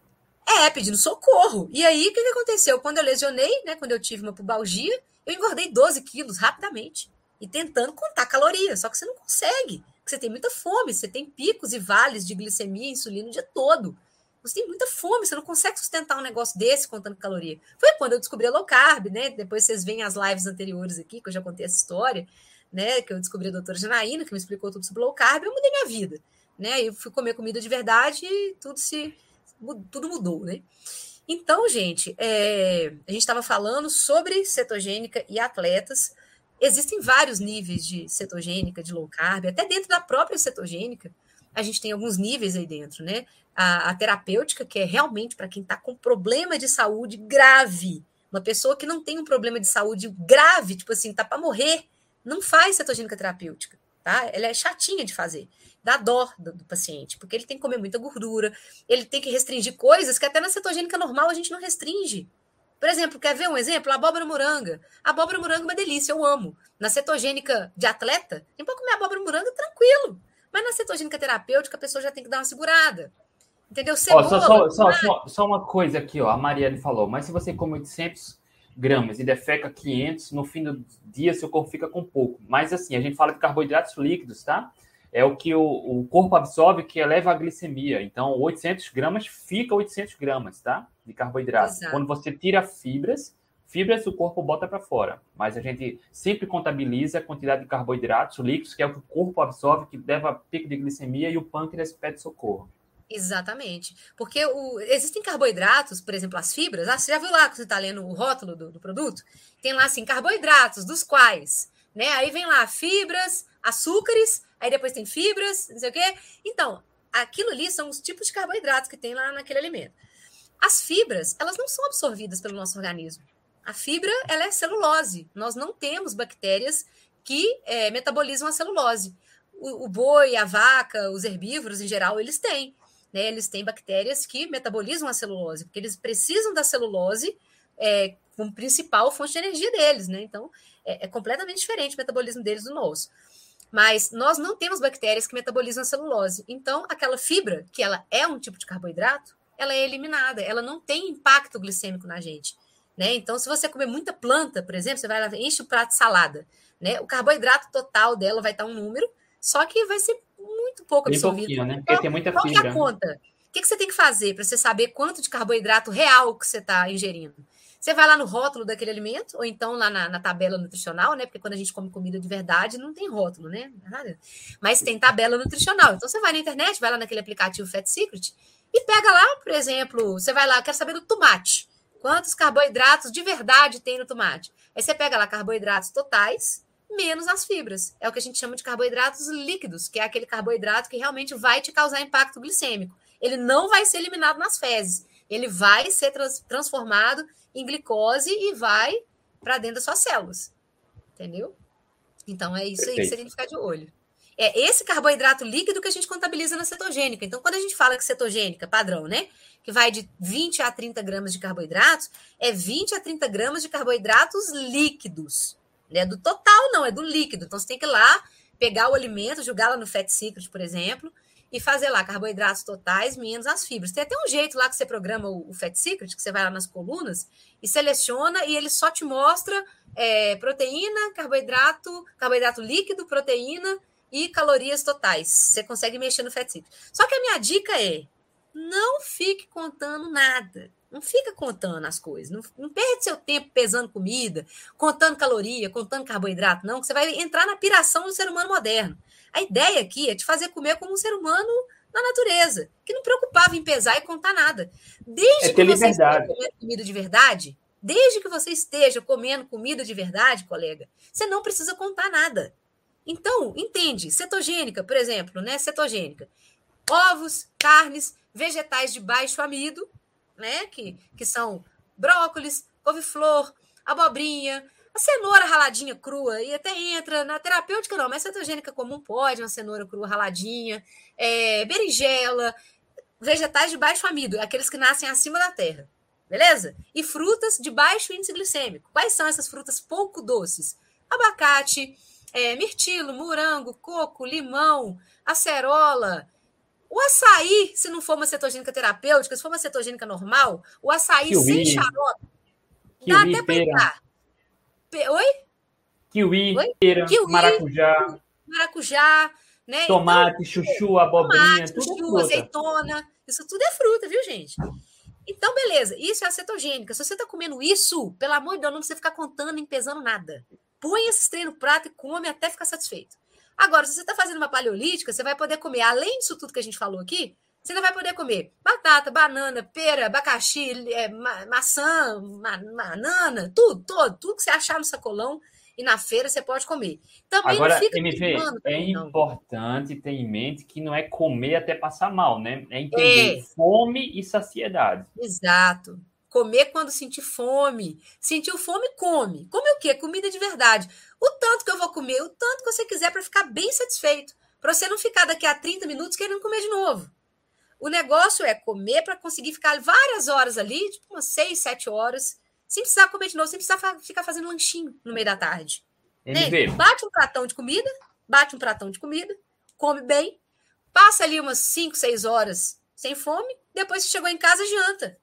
É, pedindo socorro. E aí, o que, que aconteceu? Quando eu lesionei, né, quando eu tive uma pubalgia, eu engordei 12 quilos rapidamente. E tentando contar calorias, só que você não consegue. Você tem muita fome, você tem picos e vales de glicemia e insulina o dia todo. Você tem muita fome, você não consegue sustentar um negócio desse contando caloria. Foi quando eu descobri a low carb, né? Depois vocês veem as lives anteriores aqui, que eu já contei essa história né, que eu descobri a doutora Janaína, que me explicou tudo sobre low carb, eu mudei minha vida, né? Eu fui comer comida de verdade e tudo se tudo mudou, né? Então, gente, é, a gente estava falando sobre cetogênica e atletas. Existem vários níveis de cetogênica, de low carb, até dentro da própria cetogênica, a gente tem alguns níveis aí dentro, né? A, a terapêutica, que é realmente para quem está com problema de saúde grave, uma pessoa que não tem um problema de saúde grave, tipo assim, tá para morrer, não faz cetogênica terapêutica, tá? Ela é chatinha de fazer. Dá dó do, do, paciente, porque ele tem que comer muita gordura, ele tem que restringir coisas que até na cetogênica normal a gente não restringe. Por exemplo, quer ver um exemplo? A abóbora moranga. A abóbora moranga é uma delícia, eu amo. Na cetogênica de atleta, tem para comer abóbora moranga tranquilo. Mas na cetogênica terapêutica, a pessoa já tem que dar uma segurada. Entendeu? Cebola, ó, só, só, só, só, uma coisa aqui, ó. A Marielle falou, mas se você come 800 gramas e defeca 500, no fim do dia seu corpo fica com pouco. Mas assim, a gente fala de carboidratos líquidos, tá? É o que o, o corpo absorve que eleva a glicemia. Então, 800 gramas fica 800 gramas, tá? De carboidrato. Exato. Quando você tira fibras, fibras o corpo bota para fora. Mas a gente sempre contabiliza a quantidade de carboidratos líquidos, que é o que o corpo absorve, que leva a pico de glicemia e o pâncreas pede socorro. Exatamente. Porque o, existem carboidratos, por exemplo, as fibras. Ah, você já viu lá que você está lendo o rótulo do, do, produto? Tem lá assim, carboidratos, dos quais, né? Aí vem lá fibras, açúcares, aí depois tem fibras, não sei o quê. Então, aquilo ali são os tipos de carboidratos que tem lá naquele alimento. As fibras, elas não são absorvidas pelo nosso organismo. A fibra, ela é celulose. Nós não temos bactérias que é, metabolizam a celulose. O, o boi, a vaca, os herbívoros em geral, eles têm né, eles têm bactérias que metabolizam a celulose, porque eles precisam da celulose é, como principal fonte de energia deles, né? Então, é, é, completamente diferente o metabolismo deles do nosso. Mas nós não temos bactérias que metabolizam a celulose. Então, aquela fibra, que ela é um tipo de carboidrato, ela é eliminada, ela não tem impacto glicêmico na gente. Né? Então, se você comer muita planta, por exemplo, você vai lá, enche o prato de salada. Né? O carboidrato total dela vai estar um número, só que vai ser muito pouco absorvido. Né? Porque tem muita qual fibra. Qual é a conta? O que, que você tem que fazer para você saber quanto de carboidrato real que você está ingerindo? Você vai lá no rótulo daquele alimento, ou então lá na, na, tabela nutricional, né? Porque quando a gente come comida de verdade, não tem rótulo, né? Mas tem tabela nutricional. Então você vai na internet, vai lá naquele aplicativo Fat Secret e pega lá, por exemplo, você vai lá, quer saber do tomate. Quantos carboidratos de verdade tem no tomate? Aí você pega lá carboidratos totais, menos as fibras. É o que a gente chama de carboidratos líquidos, que é aquele carboidrato que realmente vai te causar impacto glicêmico. Ele não vai ser eliminado nas fezes. Ele vai ser trans transformado em glicose e vai para dentro das suas células. Entendeu? Então é isso aí que você tem que ficar de olho. É esse carboidrato líquido que a gente contabiliza na cetogênica. Então, quando a gente fala que cetogênica, padrão, né? Que vai de 20 a 30 gramas de carboidratos, é 20 a 30 gramas de carboidratos líquidos. Não é do total, não, é do líquido. Então, você tem que ir lá, pegar o alimento, jogar lá no Fat Secret, por exemplo, e fazer lá carboidratos totais menos as fibras. Tem até um jeito lá que você programa o, o Fat Secret, que você vai lá nas colunas e seleciona e ele só te mostra é, proteína, carboidrato, carboidrato líquido, proteína e calorias totais. Você consegue mexer no Fat Secret. Só que a minha dica é: não fique contando nada. Não fica contando as coisas. Não, não perde seu tempo pesando comida, contando caloria, contando carboidrato, não, que você vai entrar na piração do ser humano moderno. A ideia aqui é te fazer comer como um ser humano na natureza, que não preocupava em pesar e contar nada. Desde é que você esteja comendo comida de verdade, desde que você esteja comendo comida de verdade, colega, você não precisa contar nada. Então, entende, cetogênica, por exemplo, né? Cetogênica. Ovos, carnes, vegetais de baixo amido, né? Que, que são brócolis, couve-flor, abobrinha, a cenoura raladinha crua, e até entra na terapêutica, não, mas cetogênica comum pode, uma cenoura crua raladinha, é, berinjela, vegetais de baixo amido, aqueles que nascem acima da terra, beleza? E frutas de baixo índice glicêmico. Quais são essas frutas pouco doces? Abacate, é, mirtilo, morango, coco, limão, acerola. O açaí, se não for uma cetogênica terapêutica, se for uma cetogênica normal, o açaí Kiwi. sem xarope, dá até para Oi? Kiwi, Oi? Pera, Kiwi, maracujá. Maracujá, né? Tomate, então, chuchu, abobrinha, tomate, tudo chuchu, é azeitona. Isso tudo é fruta, viu, gente? Então, beleza. Isso é a cetogênica. Se você está comendo isso, pelo amor de Deus, não precisa ficar contando nem pesando nada. Põe esses trem no prato e come até ficar satisfeito. Agora, se você está fazendo uma paleolítica, você vai poder comer, além disso tudo que a gente falou aqui, você ainda vai poder comer batata, banana, pera, abacaxi, é, ma maçã, ma banana, tudo, todo, tudo que você achar no sacolão e na feira você pode comer. Também Agora, MV, é não. importante ter em mente que não é comer até passar mal, né? É entender é. fome e saciedade. Exato. Comer quando sentir fome. Sentiu fome, come. Come o quê? Comida de verdade. O tanto que eu vou comer, o tanto que você quiser para ficar bem satisfeito. Para você não ficar daqui a 30 minutos querendo comer de novo. O negócio é comer para conseguir ficar várias horas ali, tipo umas seis, sete horas, sem precisar comer de novo, sem precisar ficar fazendo lanchinho no meio da tarde. Né? Bate um pratão de comida, bate um pratão de comida, come bem, passa ali umas cinco, seis horas sem fome, depois que chegou em casa, janta.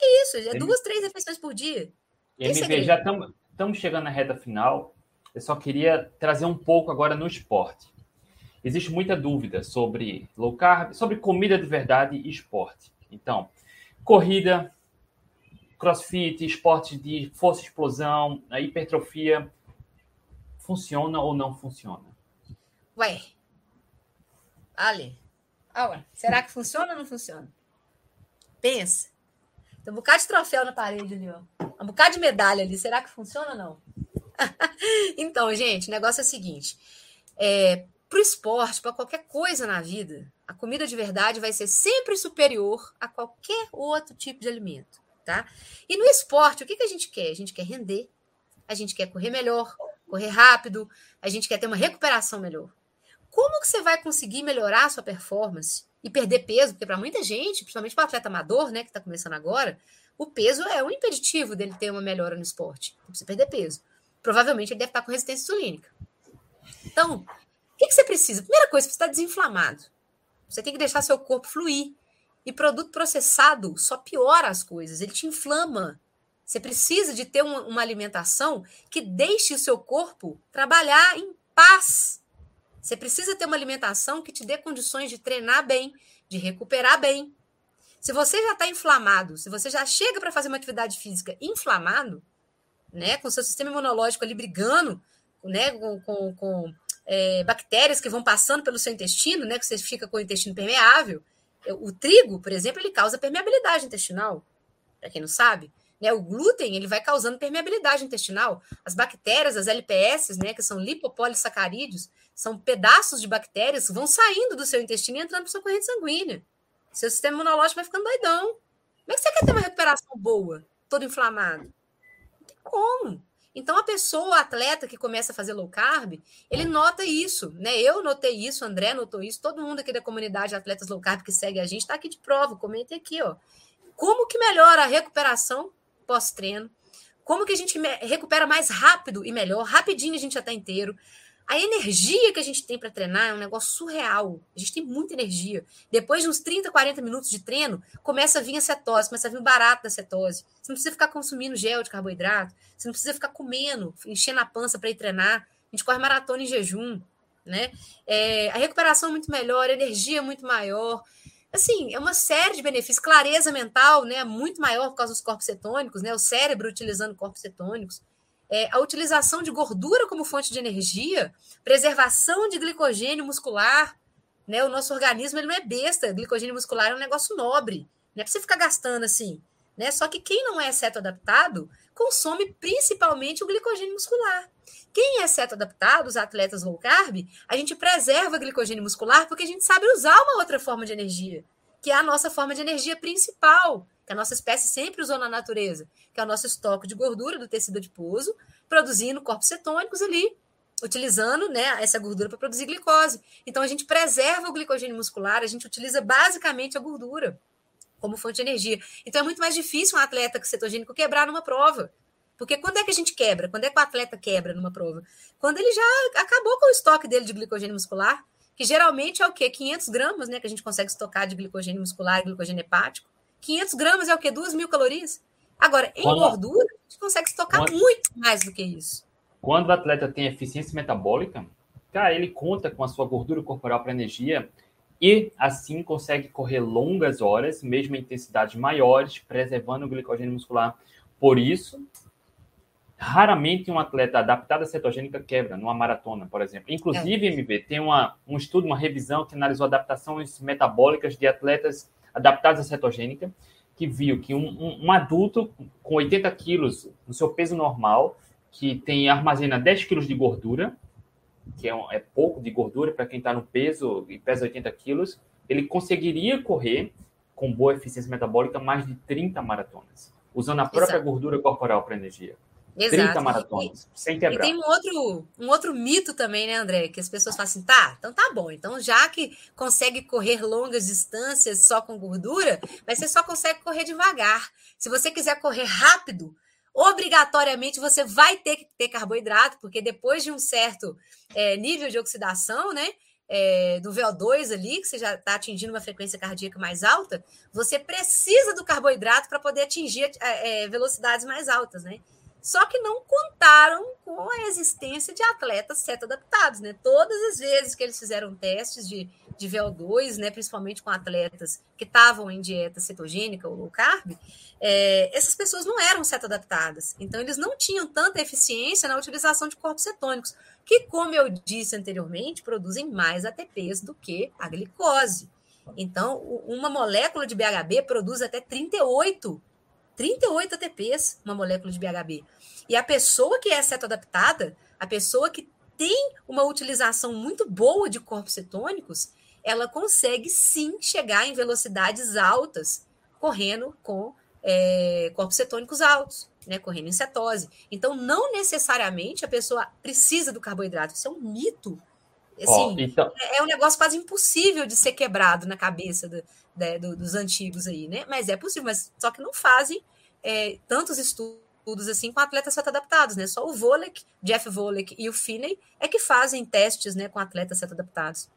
É isso, é duas, três refeições por dia. MV, já estamos chegando na reta final. Eu só queria trazer um pouco agora no esporte existe muita dúvida sobre low carb, sobre comida de verdade e esporte. Então, corrida, crossfit, esportes de força explosão, a hipertrofia, funciona ou não funciona? Ué, Ali, ah, será que funciona ou não funciona? Pensa. Tem um bocado de troféu na parede ali, ó. Um bocado de medalha ali. Será que funciona ou não? então, gente, o negócio é o seguinte. É, para o esporte, para qualquer coisa na vida, a comida de verdade vai ser sempre superior a qualquer outro tipo de alimento, tá? E no esporte, o que, que a gente quer? A gente quer render, a gente quer correr melhor, correr rápido, a gente quer ter uma recuperação melhor. Como que você vai conseguir melhorar a sua performance e perder peso? Porque para muita gente, principalmente para atleta amador, né, que está começando agora, o peso é um impeditivo dele ter uma melhora no esporte. Ele precisa perder peso. Provavelmente ele deve estar com resistência insulínica. Então, o que, que você precisa? Primeira coisa, você está desinflamado. Você tem que deixar seu corpo fluir. E produto processado só piora as coisas, ele te inflama. Você precisa de ter uma, uma alimentação que deixe o seu corpo trabalhar em paz. Você precisa ter uma alimentação que te dê condições de treinar bem, de recuperar bem. Se você já está inflamado, se você já chega para fazer uma atividade física inflamado, né, com seu sistema imunológico ali brigando, né, com, com, com é, bactérias que vão passando pelo seu intestino, né, que você fica com o intestino permeável. O trigo, por exemplo, ele causa permeabilidade intestinal, para quem não sabe. Né, o glúten ele vai causando permeabilidade intestinal. As bactérias, as LPS, né, que são lipopolissacarídeos, são pedaços de bactérias que vão saindo do seu intestino e entrando para sua corrente sanguínea. Seu sistema imunológico vai ficando doidão. Como é que você quer ter uma recuperação boa, todo inflamado? Não tem como. Então, a pessoa, o atleta que começa a fazer low carb, ele nota isso, né? Eu notei isso, André notou isso, todo mundo aqui da comunidade de atletas low carb que segue a gente está aqui de prova, comente aqui, ó. Como que melhora a recuperação pós-treino? Como que a gente recupera mais rápido e melhor? Rapidinho a gente já está inteiro. A energia que a gente tem para treinar é um negócio surreal. A gente tem muita energia. Depois de uns 30, 40 minutos de treino, começa a vir a cetose, começa a vir o barato da cetose. Você não precisa ficar consumindo gel de carboidrato, você não precisa ficar comendo, enchendo a pança para ir treinar. A gente corre maratona em jejum, né? É, a recuperação é muito melhor, a energia é muito maior. Assim, é uma série de benefícios. Clareza mental, né? Muito maior por causa dos corpos cetônicos, né? O cérebro utilizando corpos cetônicos é, a utilização de gordura como fonte de energia, preservação de glicogênio muscular. Né? O nosso organismo ele não é besta, glicogênio muscular é um negócio nobre. Não é para você ficar gastando assim. Né? Só que quem não é seto adaptado consome principalmente o glicogênio muscular. Quem é seto adaptado, os atletas low carb, a gente preserva glicogênio muscular porque a gente sabe usar uma outra forma de energia, que é a nossa forma de energia principal, que a nossa espécie sempre usou na natureza, que é o nosso estoque de gordura do tecido adiposo, produzindo corpos cetônicos ali, utilizando né, essa gordura para produzir glicose. Então, a gente preserva o glicogênio muscular, a gente utiliza basicamente a gordura como fonte de energia. Então, é muito mais difícil um atleta cetogênico quebrar numa prova. Porque quando é que a gente quebra? Quando é que o atleta quebra numa prova? Quando ele já acabou com o estoque dele de glicogênio muscular, que geralmente é o quê? 500 gramas, né? Que a gente consegue estocar de glicogênio muscular e glicogênio hepático. 500 gramas é o quê? 2 mil calorias? Agora, em quando, gordura, a gente consegue estocar quando, muito mais do que isso. Quando o atleta tem eficiência metabólica, cara, ele conta com a sua gordura corporal para energia e assim consegue correr longas horas, mesmo em intensidades maiores, preservando o glicogênio muscular. Por isso, raramente um atleta adaptado à cetogênica quebra numa maratona, por exemplo. Inclusive, é. MV, tem uma, um estudo, uma revisão que analisou adaptações metabólicas de atletas adaptados à cetogênica, que viu que um, um, um adulto com 80 quilos no seu peso normal, que tem armazena 10 quilos de gordura, que é, um, é pouco de gordura para quem está no peso e pesa 80 quilos, ele conseguiria correr com boa eficiência metabólica mais de 30 maratonas, usando a própria Exato. gordura corporal para energia. Exato. 30 maratonas, e, sem quebrar. E tem um outro, um outro mito também, né, André? Que as pessoas falam assim, tá, então tá bom. Então, já que consegue correr longas distâncias só com gordura, mas você só consegue correr devagar. Se você quiser correr rápido, obrigatoriamente você vai ter que ter carboidrato, porque depois de um certo é, nível de oxidação, né? É, do VO2 ali, que você já está atingindo uma frequência cardíaca mais alta, você precisa do carboidrato para poder atingir é, é velocidades mais altas, né? Só que não contaram com a existência de atletas seto-adaptados, né? Todas as vezes que eles fizeram testes de, de VO2, né, principalmente com atletas que estavam em dieta cetogênica ou low carb, é, essas pessoas não eram seto-adaptadas. Então, eles não tinham tanta eficiência na utilização de corpos cetônicos, que, como eu disse anteriormente, produzem mais ATPs do que a glicose. Então, uma molécula de BHB produz até 38 38 ATPs, uma molécula de BHB. E a pessoa que é cetoadaptada, a pessoa que tem uma utilização muito boa de corpos cetônicos, ela consegue sim chegar em velocidades altas, correndo com é, corpos cetônicos altos, né, correndo em cetose. Então, não necessariamente a pessoa precisa do carboidrato. Isso é um mito. Assim, oh, então... é, é um negócio quase impossível de ser quebrado na cabeça do, né, do, dos antigos aí, né? Mas é possível, mas só que não fazem é, tantos estudos assim com atletas seto-adaptados, né? Só o Volek, Jeff Volek e o Finney é que fazem testes né, com atletas seto-adaptados.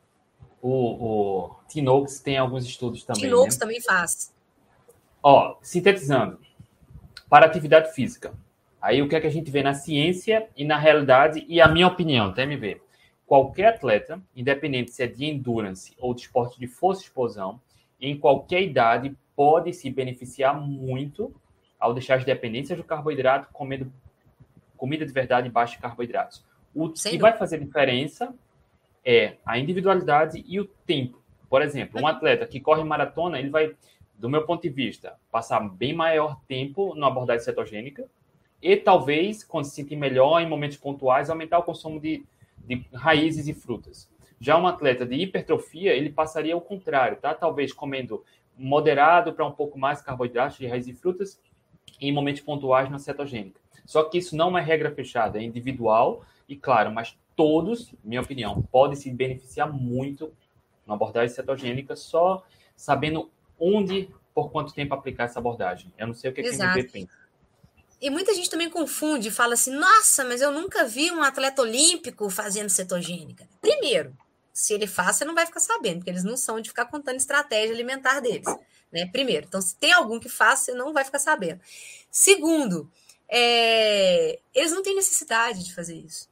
O, o Tinox tem alguns estudos também. Tinox né? também faz. Ó, sintetizando, para atividade física. Aí o que é que a gente vê na ciência e na realidade, e a minha opinião, até me ver. qualquer atleta, independente se é de endurance ou de esporte de força e explosão, em qualquer idade, pode se beneficiar muito ao deixar as dependências do carboidrato comendo comida de verdade baixa em carboidratos. O Sem que dúvida. vai fazer diferença é a individualidade e o tempo. Por exemplo, um atleta que corre maratona, ele vai, do meu ponto de vista, passar bem maior tempo na abordagem cetogênica e talvez, quando se sentir melhor em momentos pontuais, aumentar o consumo de, de raízes e frutas. Já um atleta de hipertrofia, ele passaria o contrário, tá? Talvez comendo moderado para um pouco mais carboidratos de raízes e frutas em momentos pontuais na cetogênica. Só que isso não é regra fechada, é individual e claro, mas todos, minha opinião, podem se beneficiar muito na abordagem cetogênica só sabendo onde, por quanto tempo aplicar essa abordagem. Eu não sei o que, Exato. que pensa. E muita gente também confunde, fala assim: nossa, mas eu nunca vi um atleta olímpico fazendo cetogênica. Primeiro, se ele faz, você não vai ficar sabendo, porque eles não são de ficar contando estratégia alimentar deles. Né? Primeiro, então, se tem algum que faz, você não vai ficar sabendo. Segundo, é, eles não têm necessidade de fazer isso.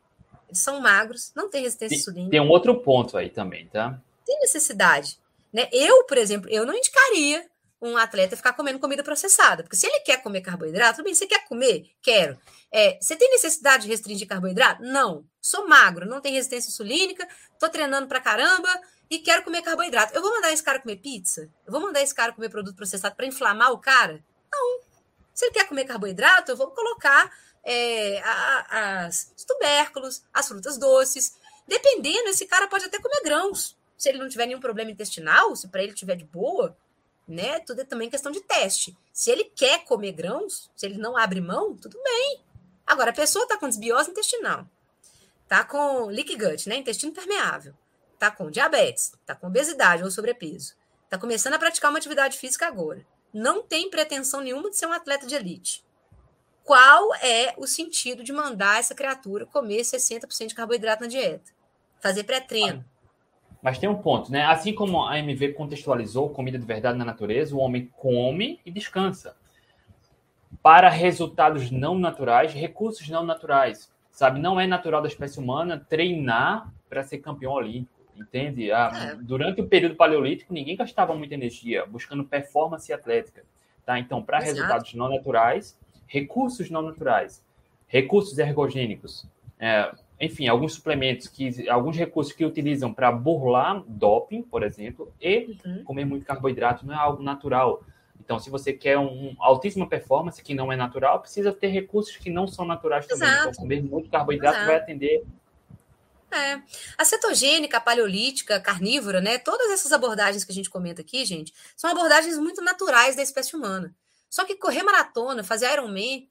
Eles são magros, não têm resistência insulínica. Tem um outro ponto aí também, tá? Tem necessidade. Né? Eu, por exemplo, eu não indicaria um atleta ficar comendo comida processada. Porque se ele quer comer carboidrato, tudo bem, você quer comer? Quero. É, você tem necessidade de restringir carboidrato? Não. Sou magro, não tenho resistência insulínica, tô treinando pra caramba e quero comer carboidrato. Eu vou mandar esse cara comer pizza? Eu vou mandar esse cara comer produto processado para inflamar o cara? Não. Se ele quer comer carboidrato, eu vou colocar é, a, as, os tubérculos, as frutas doces. Dependendo, esse cara pode até comer grãos. Se ele não tiver nenhum problema intestinal, se para ele tiver de boa, né? Tudo é também questão de teste. Se ele quer comer grãos, se ele não abre mão, tudo bem. Agora, a pessoa está com desbiose intestinal, está com leaky gut, né? Intestino permeável, está com diabetes, está com obesidade ou sobrepeso, está começando a praticar uma atividade física agora, não tem pretensão nenhuma de ser um atleta de elite. Qual é o sentido de mandar essa criatura comer 60% de carboidrato na dieta? Fazer pré-treino. Mas tem um ponto, né? Assim como a MV contextualizou comida de verdade na natureza, o homem come e descansa. Para resultados não naturais, recursos não naturais. Sabe, não é natural da espécie humana treinar para ser campeão olímpico, entende? Ah, é. Durante o período paleolítico, ninguém gastava muita energia buscando performance atlética, tá? Então, para resultados não naturais, recursos não naturais, recursos ergogênicos, é, enfim, alguns suplementos, que alguns recursos que utilizam para burlar doping, por exemplo, e uhum. comer muito carboidrato não é algo natural. Então, se você quer um, altíssima performance que não é natural, precisa ter recursos que não são naturais também. Então, Exato. Comer muito carboidrato Exato. vai atender. É. A cetogênica, a paleolítica, a carnívora, né? Todas essas abordagens que a gente comenta aqui, gente, são abordagens muito naturais da espécie humana. Só que correr maratona, fazer Ironman,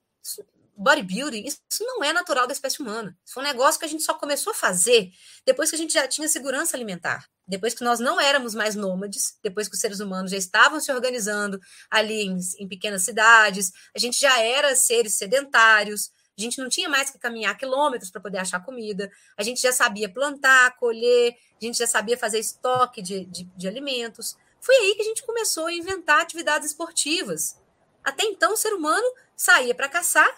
bodybuilding, isso não é natural da espécie humana. Isso foi um negócio que a gente só começou a fazer depois que a gente já tinha segurança alimentar. Depois que nós não éramos mais nômades, depois que os seres humanos já estavam se organizando ali em, em pequenas cidades, a gente já era seres sedentários, a gente não tinha mais que caminhar quilômetros para poder achar comida, a gente já sabia plantar, colher, a gente já sabia fazer estoque de, de, de alimentos. Foi aí que a gente começou a inventar atividades esportivas. Até então, o ser humano saía para caçar,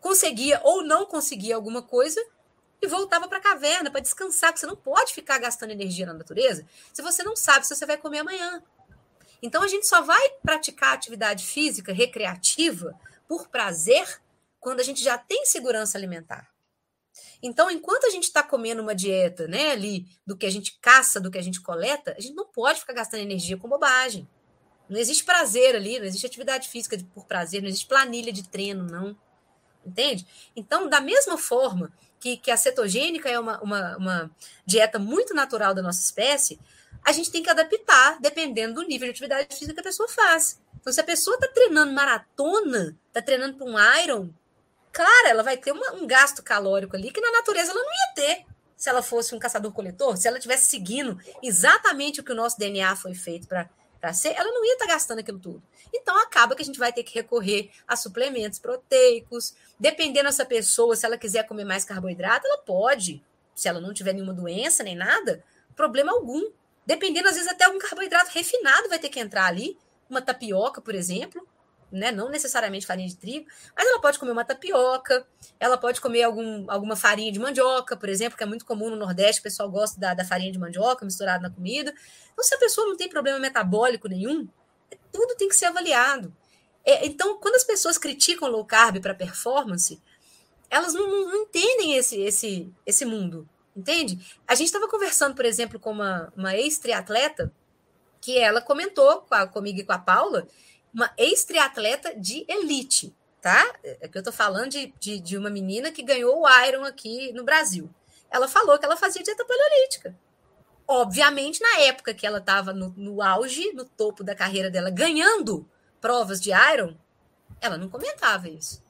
conseguia ou não conseguia alguma coisa e voltava para a caverna para descansar, porque você não pode ficar gastando energia na natureza se você não sabe se você vai comer amanhã. Então a gente só vai praticar atividade física recreativa por prazer quando a gente já tem segurança alimentar. Então, enquanto a gente está comendo uma dieta, né, ali do que a gente caça, do que a gente coleta, a gente não pode ficar gastando energia com bobagem. Não existe prazer ali, não existe atividade física por prazer, não existe planilha de treino, não entende? Então, da mesma forma que, que a cetogênica é uma, uma, uma dieta muito natural da nossa espécie, a gente tem que adaptar dependendo do nível de atividade física que a pessoa faz. Então, se a pessoa está treinando maratona, está treinando para um Iron, claro, ela vai ter uma, um gasto calórico ali que na natureza ela não ia ter se ela fosse um caçador-coletor, se ela estivesse seguindo exatamente o que o nosso DNA foi feito para ser, ela não ia estar tá gastando aquilo tudo. Então acaba que a gente vai ter que recorrer a suplementos proteicos. Dependendo dessa pessoa, se ela quiser comer mais carboidrato, ela pode. Se ela não tiver nenhuma doença nem nada, problema algum. Dependendo, às vezes, até algum carboidrato refinado vai ter que entrar ali. Uma tapioca, por exemplo. né? Não necessariamente farinha de trigo, mas ela pode comer uma tapioca, ela pode comer algum, alguma farinha de mandioca, por exemplo, que é muito comum no Nordeste, o pessoal gosta da, da farinha de mandioca misturada na comida. Então, se a pessoa não tem problema metabólico nenhum, tudo tem que ser avaliado. É, então, quando as pessoas criticam low carb para performance, elas não, não, entendem esse, esse, esse mundo, entende? A gente estava conversando, por exemplo, com uma, uma ex-triatleta, que ela comentou com a, comigo e com a Paula, uma ex-triatleta de elite, tá? É que eu tô falando de, de, de, uma menina que ganhou o Iron aqui no Brasil. Ela falou que ela fazia dieta paleolítica. Obviamente, na época que ela estava no, no auge, no topo da carreira dela, ganhando provas de Iron, ela não comentava isso.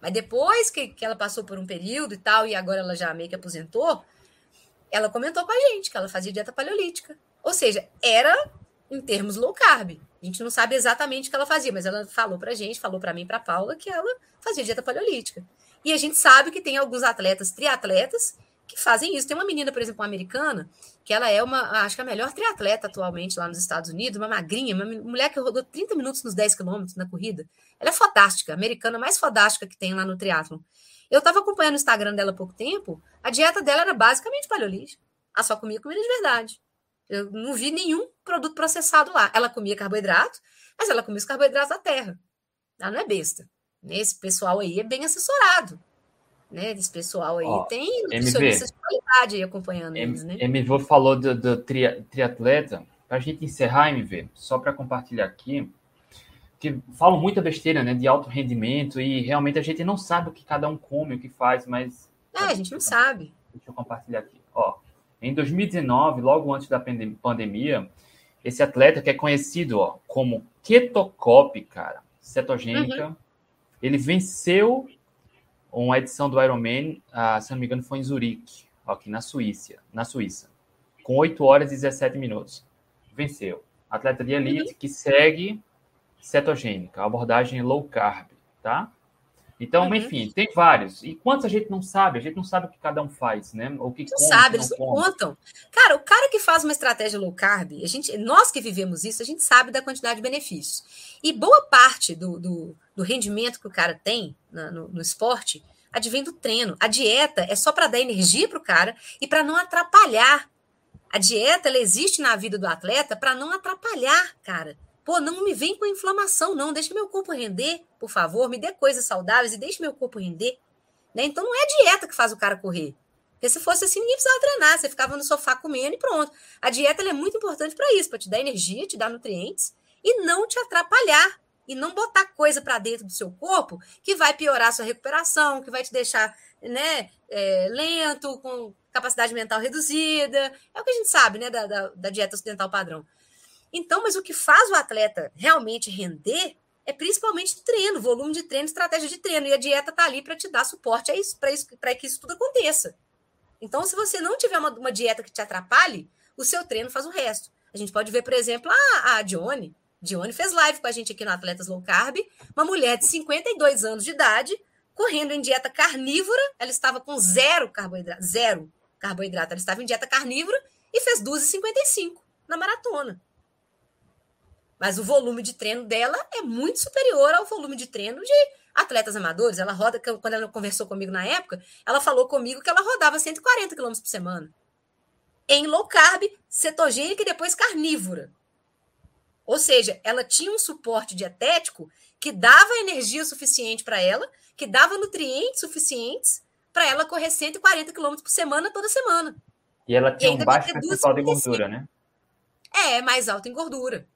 Mas depois que, que ela passou por um período e tal, e agora ela já meio que aposentou, ela comentou com a gente que ela fazia dieta paleolítica. Ou seja, era em termos low carb. A gente não sabe exatamente o que ela fazia, mas ela falou pra gente, falou para mim, para Paula, que ela fazia dieta paleolítica. E a gente sabe que tem alguns atletas, triatletas, que fazem isso. Tem uma menina, por exemplo, uma americana, que ela é uma, acho que a melhor triatleta atualmente lá nos Estados Unidos, uma magrinha, uma mulher que rodou 30 minutos nos 10 quilômetros na corrida. Ela é fantástica, a americana mais fantástica que tem lá no triatlon. Eu estava acompanhando o Instagram dela há pouco tempo, a dieta dela era basicamente paleolítica. Ela só comia comida de verdade. Eu não vi nenhum produto processado lá. Ela comia carboidrato, mas ela comia os carboidratos da terra. Ela não é besta. Esse pessoal aí é bem assessorado. Né? Esse pessoal aí Ó, tem nutricionistas de qualidade acompanhando M, eles, né? MV falou do, do tri, triatleta. Para a gente encerrar, MV, só para compartilhar aqui, que falam muita besteira né, de alto rendimento e realmente a gente não sabe o que cada um come, o que faz, mas. É, a gente não sabe. Deixa eu compartilhar aqui. Ó, em 2019, logo antes da pandemia, esse atleta que é conhecido ó, como ketocop, cara, cetogênica, uhum. ele venceu uma edição do Ironman, ah, se não me engano, foi em Zurique, aqui na Suíça, na Suíça, com 8 horas e 17 minutos. Venceu. Atleta de elite uhum. que segue cetogênica, abordagem low carb, tá? Então, uhum. enfim, tem vários. E quantos a gente não sabe? A gente não sabe o que cada um faz, né? O que não sabe, eles não contam. Cara, o cara que faz uma estratégia low carb, a gente, nós que vivemos isso, a gente sabe da quantidade de benefícios. E boa parte do, do, do rendimento que o cara tem na, no, no esporte advém do treino. A dieta é só para dar energia para o cara e para não atrapalhar. A dieta ela existe na vida do atleta para não atrapalhar, cara. Pô, não me vem com inflamação, não. Deixa meu corpo render, por favor. Me dê coisas saudáveis e deixe meu corpo render. Né? Então não é a dieta que faz o cara correr. Porque se fosse assim, ninguém precisava treinar. Você ficava no sofá comendo e pronto. A dieta é muito importante para isso, para te dar energia, te dar nutrientes e não te atrapalhar. E não botar coisa para dentro do seu corpo que vai piorar a sua recuperação, que vai te deixar né, é, lento, com capacidade mental reduzida. É o que a gente sabe né, da, da, da dieta ocidental padrão. Então, mas o que faz o atleta realmente render é principalmente treino, volume de treino, estratégia de treino. E a dieta está ali para te dar suporte para que isso tudo aconteça. Então, se você não tiver uma, uma, dieta que te atrapalhe, o seu treino faz o resto. A gente pode ver, por exemplo, a, a Dione. Dione fez live com a gente aqui no Atletas Low Carb, uma mulher de 52 anos de idade, correndo em dieta carnívora. Ela estava com zero carboidrato, zero carboidrato. Ela estava em dieta carnívora e fez 12,55 na maratona. Mas o volume de treino dela é muito superior ao volume de treino de atletas amadores. Ela roda, quando ela conversou comigo na época, ela falou comigo que ela rodava 140 km por semana. Em low carb, cetogênica e depois carnívora. Ou seja, ela tinha um suporte dietético que dava energia suficiente para ela, que dava nutrientes suficientes para ela correr 140 km por semana toda semana. E ela tinha e um baixo percentual de gordura, né? É, mais alta em gordura.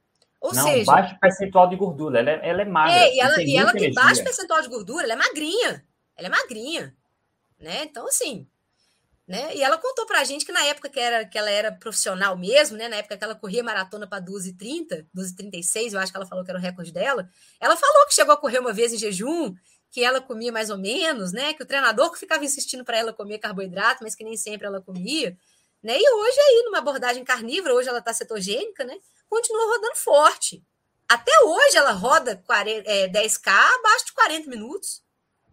Ou não, seja, baixo percentual de gordura, ela é, ela é magra. É, e ela, tem, e ela tem baixo percentual de gordura, ela é magrinha. Ela é magrinha. Né? Então, assim. Né? E ela contou pra gente que na época que, era, que ela era profissional mesmo, né? Na época que ela corria maratona para 12h30, 12h36, eu acho que ela falou que era o recorde dela. Ela falou que chegou a correr uma vez em jejum, que ela comia mais ou menos, né? Que o treinador que ficava insistindo para ela comer carboidrato, mas que nem sempre ela comia. Né? E hoje aí, numa abordagem carnívora, hoje ela está cetogênica, né? Continua rodando forte. Até hoje ela roda 40, é, 10K abaixo de 40 minutos.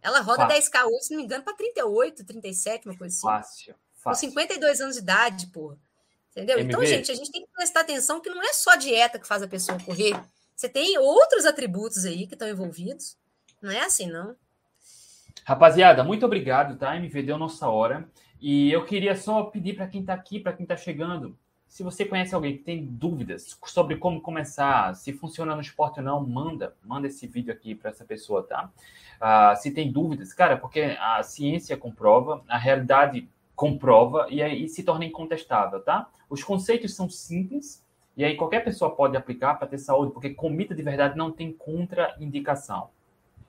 Ela roda fácil. 10K hoje, se não me engano, para 38, 37, uma coisa assim. Fácil, fácil. Com 52 anos de idade, porra. Entendeu? MV. Então, gente, a gente tem que prestar atenção que não é só dieta que faz a pessoa correr Você tem outros atributos aí que estão envolvidos. Não é assim, não. Rapaziada, muito obrigado, tá? MV deu nossa hora. E eu queria só pedir para quem está aqui, para quem está chegando, se você conhece alguém que tem dúvidas sobre como começar, se funciona no esporte ou não, manda, manda esse vídeo aqui para essa pessoa, tá? Uh, se tem dúvidas, cara, porque a ciência comprova, a realidade comprova e aí se torna incontestável, tá? Os conceitos são simples, e aí qualquer pessoa pode aplicar para ter saúde, porque comida de verdade não tem contraindicação.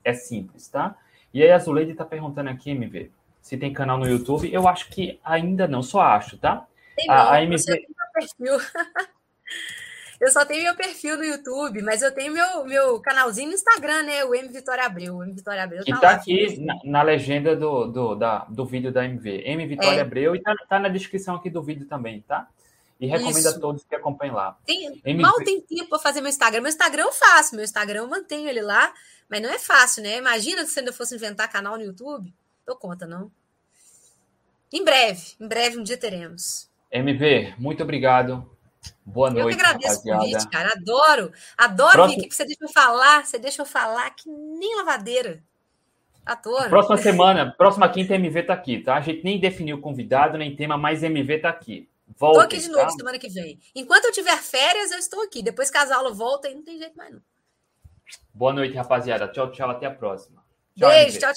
É simples, tá? E aí a Zuleide está perguntando aqui, MV, se tem canal no YouTube. Eu acho que ainda não, só acho, tá? Tem a, a MV... perfil. eu só tenho meu perfil no YouTube, mas eu tenho meu, meu canalzinho no Instagram, né? O M Vitória Abreu. O M Vitória Abreu que tá, tá aqui na, na, legenda do, do, da, do vídeo da MV. M Vitória é. Abreu e tá, tá na descrição aqui do vídeo também, tá? E recomendo Isso. a todos que acompanhem lá. Tem, MV... Mal tem tempo para fazer meu Instagram. Meu Instagram eu faço, meu Instagram eu mantenho ele lá, mas não é fácil, né? Imagina se ainda fosse inventar canal no YouTube. Dou conta, não. Em breve, em breve um dia teremos. MV, muito obrigado. Boa noite. Eu que agradeço rapaziada. o convite, cara. Adoro. Adoro Próximo... aqui, você deixa eu falar, você deixa eu falar que nem lavadeira. Adoro. Próxima semana, próxima quinta, MV tá aqui, tá? A gente nem definiu convidado, nem tema, mas MV tá aqui. Volta. Tô aqui de novo tá? semana que vem. Enquanto eu tiver férias, eu estou aqui. Depois que a aula volta, aí não tem jeito mais não. Boa noite, rapaziada. Tchau, tchau. Até a próxima. Tchau, Beijo, MV. tchau, tchau.